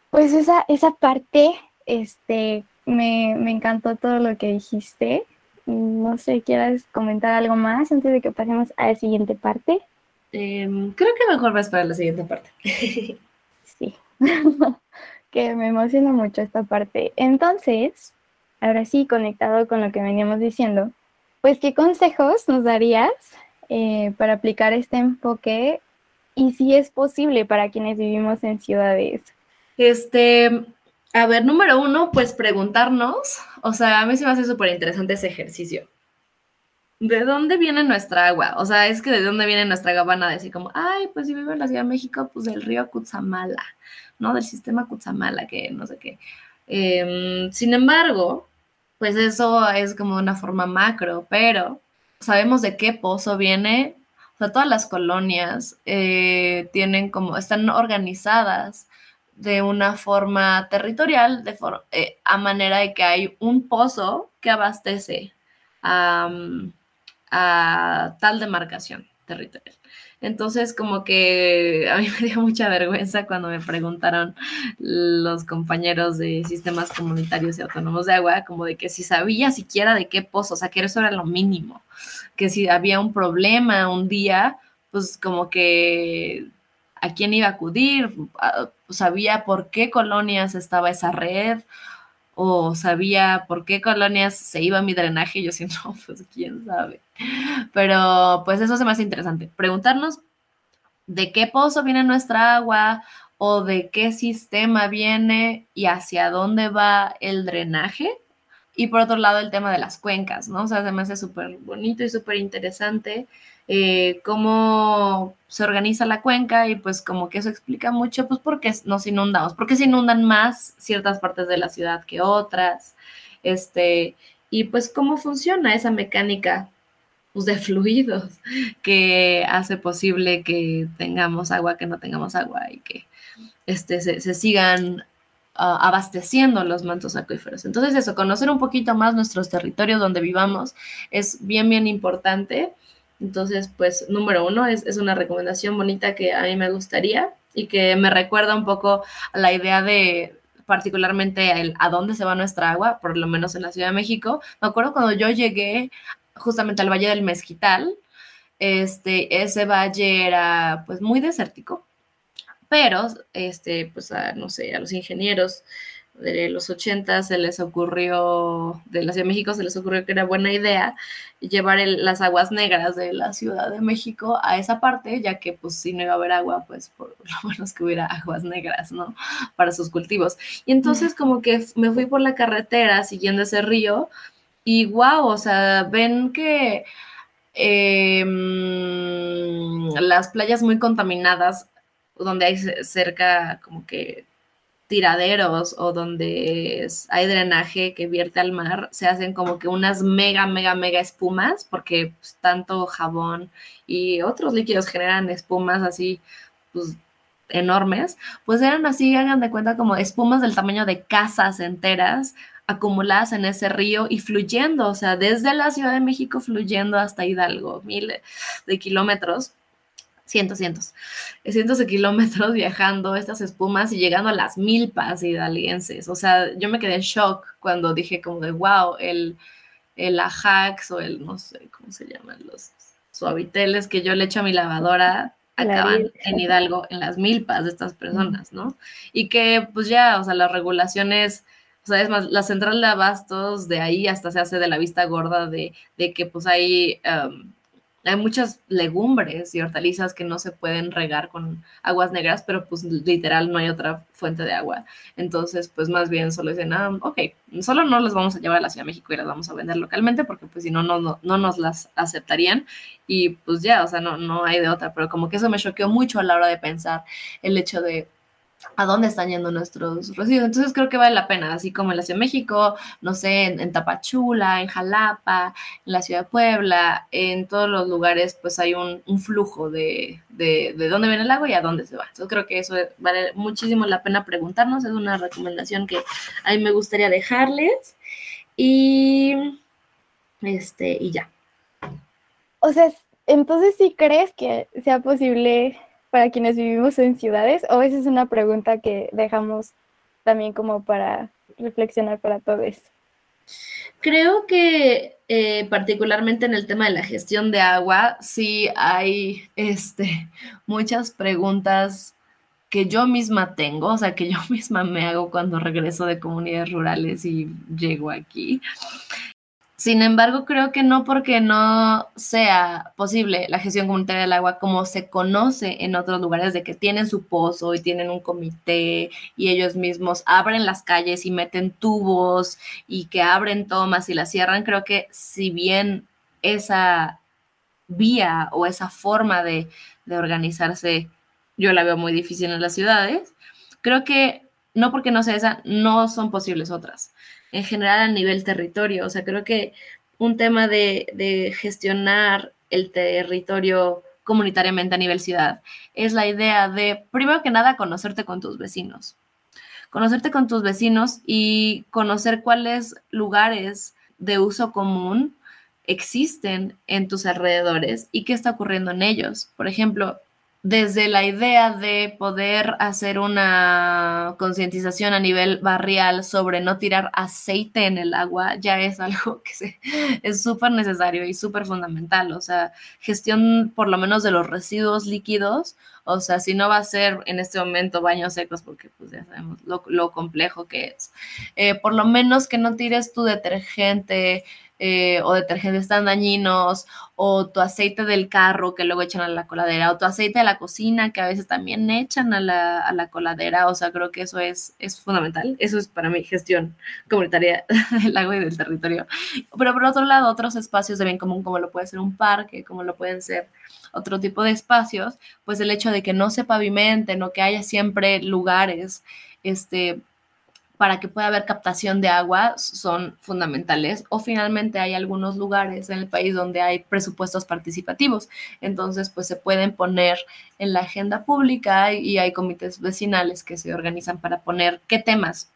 pues esa, esa parte, este, me, me encantó todo lo que dijiste. No sé, ¿quieras comentar algo más antes de que pasemos a la siguiente parte? Em, creo que mejor vas para la siguiente parte. [laughs] sí, [laughs] que me emociona mucho esta parte. Entonces, ahora sí, conectado con lo que veníamos diciendo, pues, ¿qué consejos nos darías eh, para aplicar este enfoque y si es posible para quienes vivimos en ciudades? Este, a ver, número uno, pues preguntarnos, o sea, a mí se me hace súper interesante ese ejercicio. ¿De dónde viene nuestra agua? O sea, es que de dónde viene nuestra agua van a decir como, ay, pues si vivo en la Ciudad de México, pues del río Cutzamala, ¿no? Del sistema Cutzamala, que no sé qué. Em, sin embargo, pues eso es como una forma macro, pero sabemos de qué pozo viene. O sea, todas las colonias eh, tienen como, están organizadas de una forma territorial, de eh, a manera de que hay un pozo que abastece a, tal demarcación territorial. Entonces, como que a mí [laughs] me dio mucha vergüenza cuando me preguntaron los compañeros de sistemas comunitarios y autónomos de agua, como de que si sabía siquiera de qué pozo, o sea, que eso era lo mínimo, que si había un problema un día, pues como que a quién iba a acudir, sabía por qué colonias estaba esa red o sabía por qué colonias se iba mi drenaje yo siento, [laughs] pues quién sabe. Pero pues eso se me hace interesante. Preguntarnos de qué pozo viene nuestra agua o de qué sistema viene y hacia dónde va el drenaje. Y por otro lado, el tema de las cuencas, ¿no? O sea, se me hace súper bonito y súper interesante eh, cómo se organiza la cuenca y pues como que eso explica mucho, pues por qué nos inundamos, porque se inundan más ciertas partes de la ciudad que otras, este, y pues cómo funciona esa mecánica pues, de [laughs] fluidos que hace posible que tengamos agua, que no tengamos agua y que este, se, sigan ah, abasteciendo los mantos acuíferos. Entonces eso, conocer un poquito más nuestros territorios donde vivamos es bien, bien importante entonces, pues, número uno, es, una recomendación bonita que a mí me gustaría y que me recuerda un poco a la idea de particularmente el, a dónde se va nuestra agua, por lo menos en la Ciudad de México. Me acuerdo cuando yo llegué justamente al Valle del Mezquital, este, ese valle era pues muy desértico, pero este, pues no sé, a los ingenieros de los 80 se les ocurrió, de la Ciudad de México se les ocurrió que era buena idea llevar las aguas negras de la Ciudad de México a esa parte, ya que pues si no iba a haber agua, pues por [laughs] lo menos que hubiera aguas negras, ¿no? Para sus cultivos. Y entonces como que me fui por la carretera siguiendo ese río y wow, o sea, ven que em, las playas muy contaminadas, donde hay cerca como que tiraderos o donde hay drenaje que vierte al mar, se hacen como que unas mega, mega, mega espumas, porque pues, tanto jabón y otros líquidos generan espumas así, pues enormes, pues eran así, hagan de cuenta como espumas del tamaño de casas enteras acumuladas en ese río y fluyendo, o sea, desde la Ciudad de México fluyendo hasta Hidalgo, miles de kilómetros cientos, cientos, cientos de kilómetros viajando estas espumas y llegando a las milpas hidalguenses. O sea, yo me quedé en shock cuando dije como de, wow, el, el Ajax o el, no sé, ¿cómo se llaman? Los suaviteles que yo le echo a mi lavadora acaban en Hidalgo, en las milpas de estas personas, ¿no? Y que pues ya, o sea, las regulaciones... O sea, es más, la central de abastos de ahí hasta se hace de la vista gorda de, de que pues hay hay muchas legumbres y hortalizas que no se pueden regar con aguas negras, pero pues literal no hay otra fuente de agua. Entonces, pues más bien solo dicen, ah, ok, solo no las vamos a llevar a la Ciudad de México y las vamos a vender localmente porque pues si no, no, no, no nos las aceptarían y pues ya, o sea, no, no hay de otra, pero como que eso me choqueó mucho a la hora de pensar el hecho de a dónde están yendo nuestros residuos. Entonces creo que vale la pena, así como en la Ciudad de México, no sé, en, Tapachula, en Jalapa, en la Ciudad de Puebla, en todos los lugares, pues hay un, flujo de, de, de, dónde viene el agua y a dónde se va. Entonces creo que eso vale muchísimo la pena preguntarnos, es una recomendación que a mí me gustaría dejarles. Y este, y ya. O sea, entonces sí crees que sea posible para quienes vivimos en ciudades? ¿O esa es una pregunta que dejamos también como para reflexionar para todos? Creo que eh, particularmente en el tema de la gestión de agua, sí hay este, muchas preguntas que yo misma tengo, o sea, que yo [laughs] misma me hago cuando regreso de comunidades rurales y llego aquí. Sin embargo, creo que no porque no sea posible la gestión comunitaria del agua como se conoce en otros lugares de que tienen su pozo y tienen un comité y ellos mismos abren las calles y meten tubos y que abren tomas y las cierran. Creo que si bien esa vía o esa forma de, de organizarse yo la veo muy difícil en las ciudades, creo que no porque no sea esa, no son posibles otras en general a nivel territorio. O sea, creo que un tema de, gestionar el territorio comunitariamente a nivel ciudad es la idea de, primero que nada, conocerte con tus vecinos. Conocerte con tus vecinos y conocer cuáles lugares de uso común existen en tus alrededores y qué está ocurriendo en ellos. Por ejemplo, desde la idea de poder hacer una concientización a nivel barrial sobre no tirar aceite en el agua, ya es algo [laughs] que es súper necesario y súper fundamental. O sea, gestión por lo menos de los residuos líquidos. O sea, si no va a ser en este momento baños secos, porque pues ya sabemos lo, complejo que es. Eh, por lo menos que no tires tu detergente, eh, o detergentes tan dañinos, o tu aceite del carro que luego echan a la coladera, o tu aceite de la cocina que a veces también echan a la, coladera. O sea, creo que eso es, es fundamental. Eso es para mi gestión comunitaria [laughs] del agua y del territorio. Pero por otro lado, otros espacios de bien común, como lo puede ser un parque, como lo pueden ser otro tipo de espacios, pues el hecho de que no se pavimenten o que haya siempre lugares este, para que pueda haber captación de agua son fundamentales. O finalmente hay algunos lugares en el país donde hay presupuestos participativos. Entonces, pues se pueden poner en la agenda pública y hay comités vecinales que se organizan para poner qué temas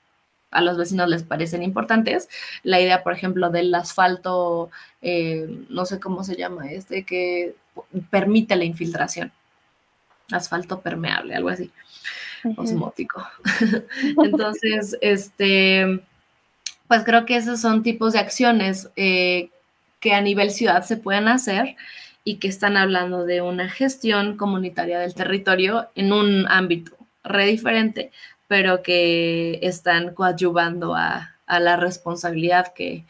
a los vecinos les parecen importantes. La idea, por ejemplo, del asfalto, eh, no sé cómo se llama este, que permite la infiltración. Asfalto permeable, algo así osmótico. [laughs] Entonces, este, pues creo que esos son tipos de acciones eh, que a nivel ciudad se pueden hacer y que están hablando de una gestión comunitaria del territorio en un ámbito re diferente, pero que están coadyuvando a, la responsabilidad que,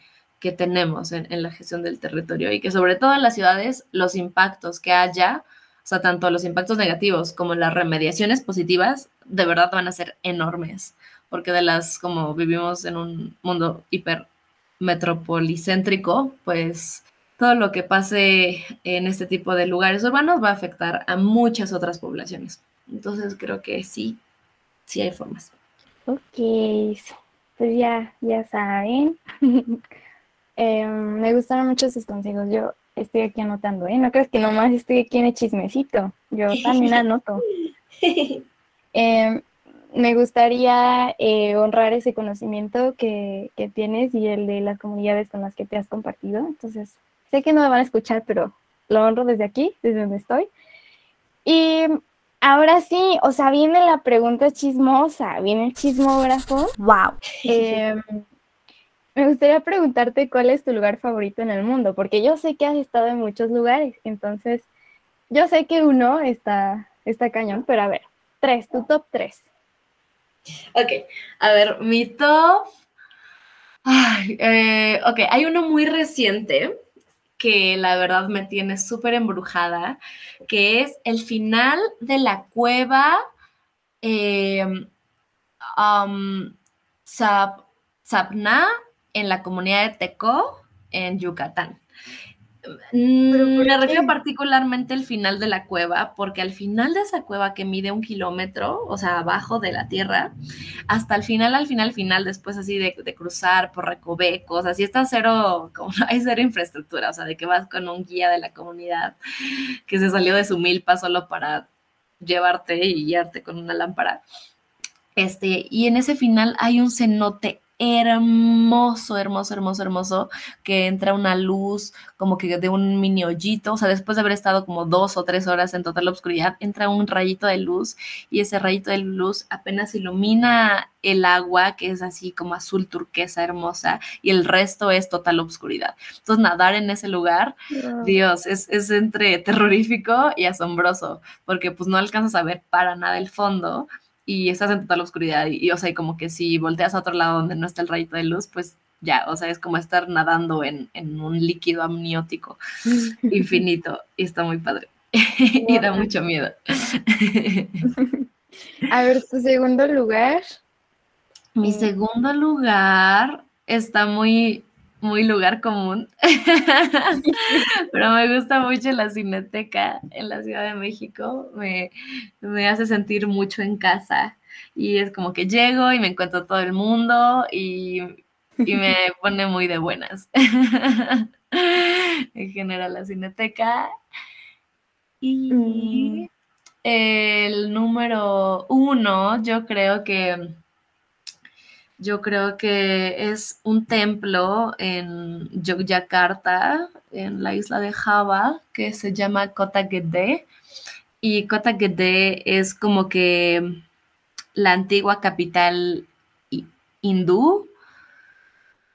tenemos en, la gestión del territorio y que sobre todo en las ciudades los impactos que haya sea, tanto los impactos negativos como las remediaciones positivas, de verdad van a ser enormes, porque de las, como vivimos en un mundo hiper metropolicéntrico, pues todo lo que pase en este tipo de lugares urbanos va a afectar a muchas otras poblaciones. Entonces creo que sí, sí hay formas. Ok, pues ya, ya saben. [laughs] Em, me gustaron mucho sus consejos. Yo estoy aquí anotando, ¿eh? No crees que nomás estoy aquí en el chismecito. Yo [laughs] también anoto. [laughs] Em, me gustaría eh, honrar ese conocimiento que, que, tienes y el de las comunidades con las que te has compartido. Entonces, sé que no me van a escuchar, pero lo honro desde aquí, desde donde estoy. Y ahora sí, o sea, viene la pregunta chismosa, viene el chismógrafo. ¡Wow! Eh, me gustaría preguntarte cuál es tu lugar favorito en el mundo, porque yo sé que has estado en muchos lugares, entonces yo sé que uno está, está cañón, pero a ver, tres, tu top tres. Ok, a ver, mi top. Ay, eh, ok, hay uno muy reciente que la verdad me tiene súper embrujada, que es el final de la cueva eh, Zapna en la comunidad de Teco, en Yucatán. Mm, me refiero particularmente al final de la cueva, porque al final de esa cueva que mide un kilómetro, o sea, abajo de la tierra, hasta el final, al final, al final, después así de, cruzar por recovecos, así está cero, como no [laughs] hay cero infraestructura, o sea, de que vas con un guía de la comunidad que se salió de su milpa solo para llevarte y guiarte con una lámpara. Este, y en ese final hay un cenote hermoso, hermoso, hermoso, hermoso, que entra una luz como que de un mini hoyito, o sea, después de haber estado como dos o tres horas en total oscuridad, entra un rayito de luz y ese rayito de luz apenas ilumina el agua, que es así como azul turquesa hermosa, y el resto es total oscuridad. Entonces, nadar en ese lugar, Dios, es, es entre terrorífico y asombroso, porque pues no alcanzas a ver para nada el fondo, y estás en total oscuridad y, o sea, como que si volteas a otro lado donde no está el rayito de luz, pues ya, o sea, es como estar nadando en, un líquido amniótico [laughs] infinito y está muy padre [laughs] y da mucho miedo. [laughs] a ver, tu segundo lugar. Mi segundo lugar está muy, muy lugar común, [laughs] pero me gusta mucho la cineteca en la Ciudad de México, me, me, hace sentir mucho en casa y es como que llego y me encuentro todo el mundo y, y me [laughs] pone muy de buenas. [laughs] en general la cineteca. Y mm. el número uno, yo creo que yo creo que es un templo en Yogyakarta, en la isla de Java, que se llama Kota Gede. Y Kota Gede es como que la antigua capital hindú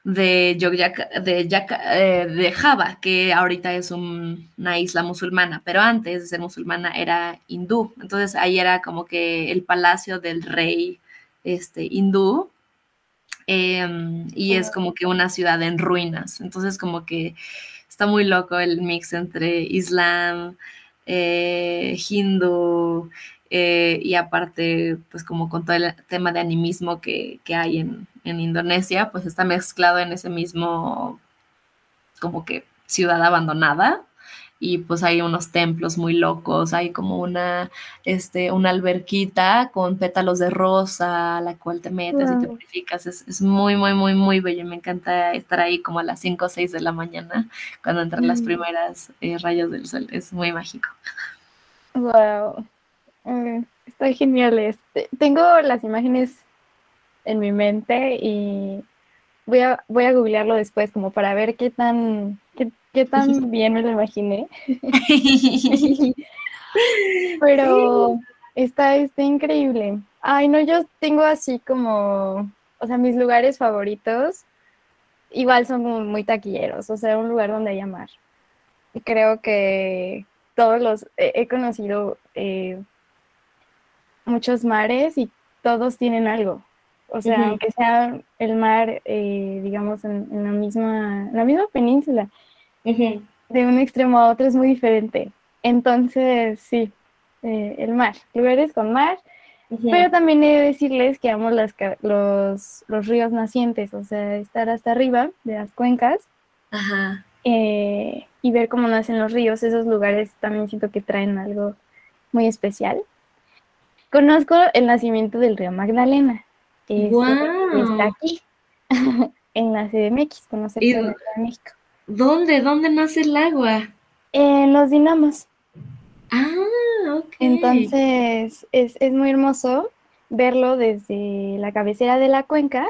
de, eh, de, Java, que ahorita es una isla musulmana, pero antes de ser musulmana era hindú. Entonces ahí era como que el palacio del rey este, hindú Em, y es como que una ciudad en ruinas. Entonces como que está muy loco el mix entre islam, eh, hindú eh, y aparte pues como con todo el tema de animismo que, que hay en, en, Indonesia, pues está mezclado en ese mismo como que ciudad abandonada y pues hay unos templos muy locos, hay como una, este, una alberquita con pétalos de rosa a la cual te metes y te purificas, es, muy, muy, muy, muy bello, me encanta estar ahí como a las 5 o 6 de la mañana cuando entran las mm. primeras eh, rayos del sol, es muy mágico. Wow, mm, está genial, este. tengo las imágenes en mi mente y voy a, voy a googlearlo después como para ver qué tan, qué, tan [laughs] bien me lo imaginé. [laughs] [laughs] Pero está, está increíble. Ay, no, yo tengo así como, o sea, mis lugares favoritos igual son muy taquilleros, o sea, un lugar donde hay mar. Y creo que todos los, he, conocido eh, muchos mares y todos tienen algo. O sea, aunque sea el mar, eh, digamos, en, la, misma, la misma península, de un extremo a otro es muy diferente. Entonces, sí, eh, el mar, lugares con mar, pero también he de decirles que amo las, los, los, ríos nacientes, o sea, estar hasta arriba de las cuencas eh, y ver cómo nacen los ríos, esos lugares también siento que traen algo muy especial. Conozco el nacimiento del río Magdalena, Está aquí, [laughs] en la CDMX, conocer de México. ¿Dónde? ¿Dónde nace el agua? En los dinamos. Ah, ok. Entonces, es, muy hermoso verlo desde la cabecera de la cuenca,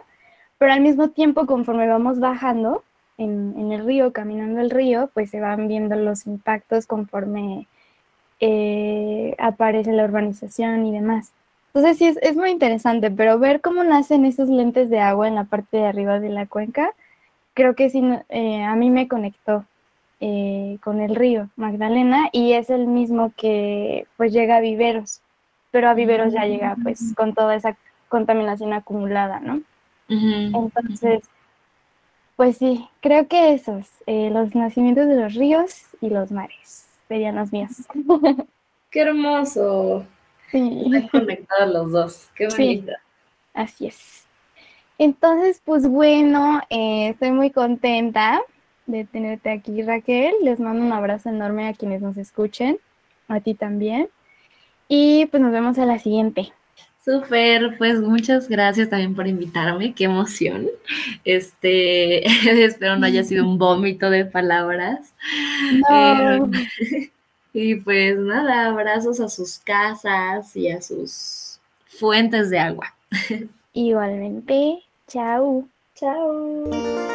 pero al mismo tiempo, conforme vamos bajando en, el río, caminando el río, pues se van viendo los impactos conforme eh, aparece la urbanización y demás. Entonces sí, es, muy interesante, pero ver cómo nacen esos lentes de agua en la parte de arriba de la cuenca, creo que sí, eh, a mí me conectó eh, con el río Magdalena y es el mismo que pues llega a Viveros, pero a Viveros ya llega pues con toda esa contaminación acumulada, ¿no? Entonces, pues sí, creo que esos, eh, los nacimientos de los ríos y los mares, serían los míos. [laughs] ¡Qué hermoso! Sí. Están conectados los dos, qué bonito. así es. Entonces, pues bueno, eh, estoy muy contenta de tenerte aquí, Raquel. Les mando un abrazo enorme a quienes nos escuchen, a ti también. Y pues nos vemos a la siguiente. Súper, pues muchas gracias también por invitarme, qué emoción. Este, [laughs] espero no haya sido un vómito de palabras. No. Eh, [laughs] y pues nada, abrazos a sus casas y a sus fuentes de agua. [laughs] Igualmente, Ciao. Ciao.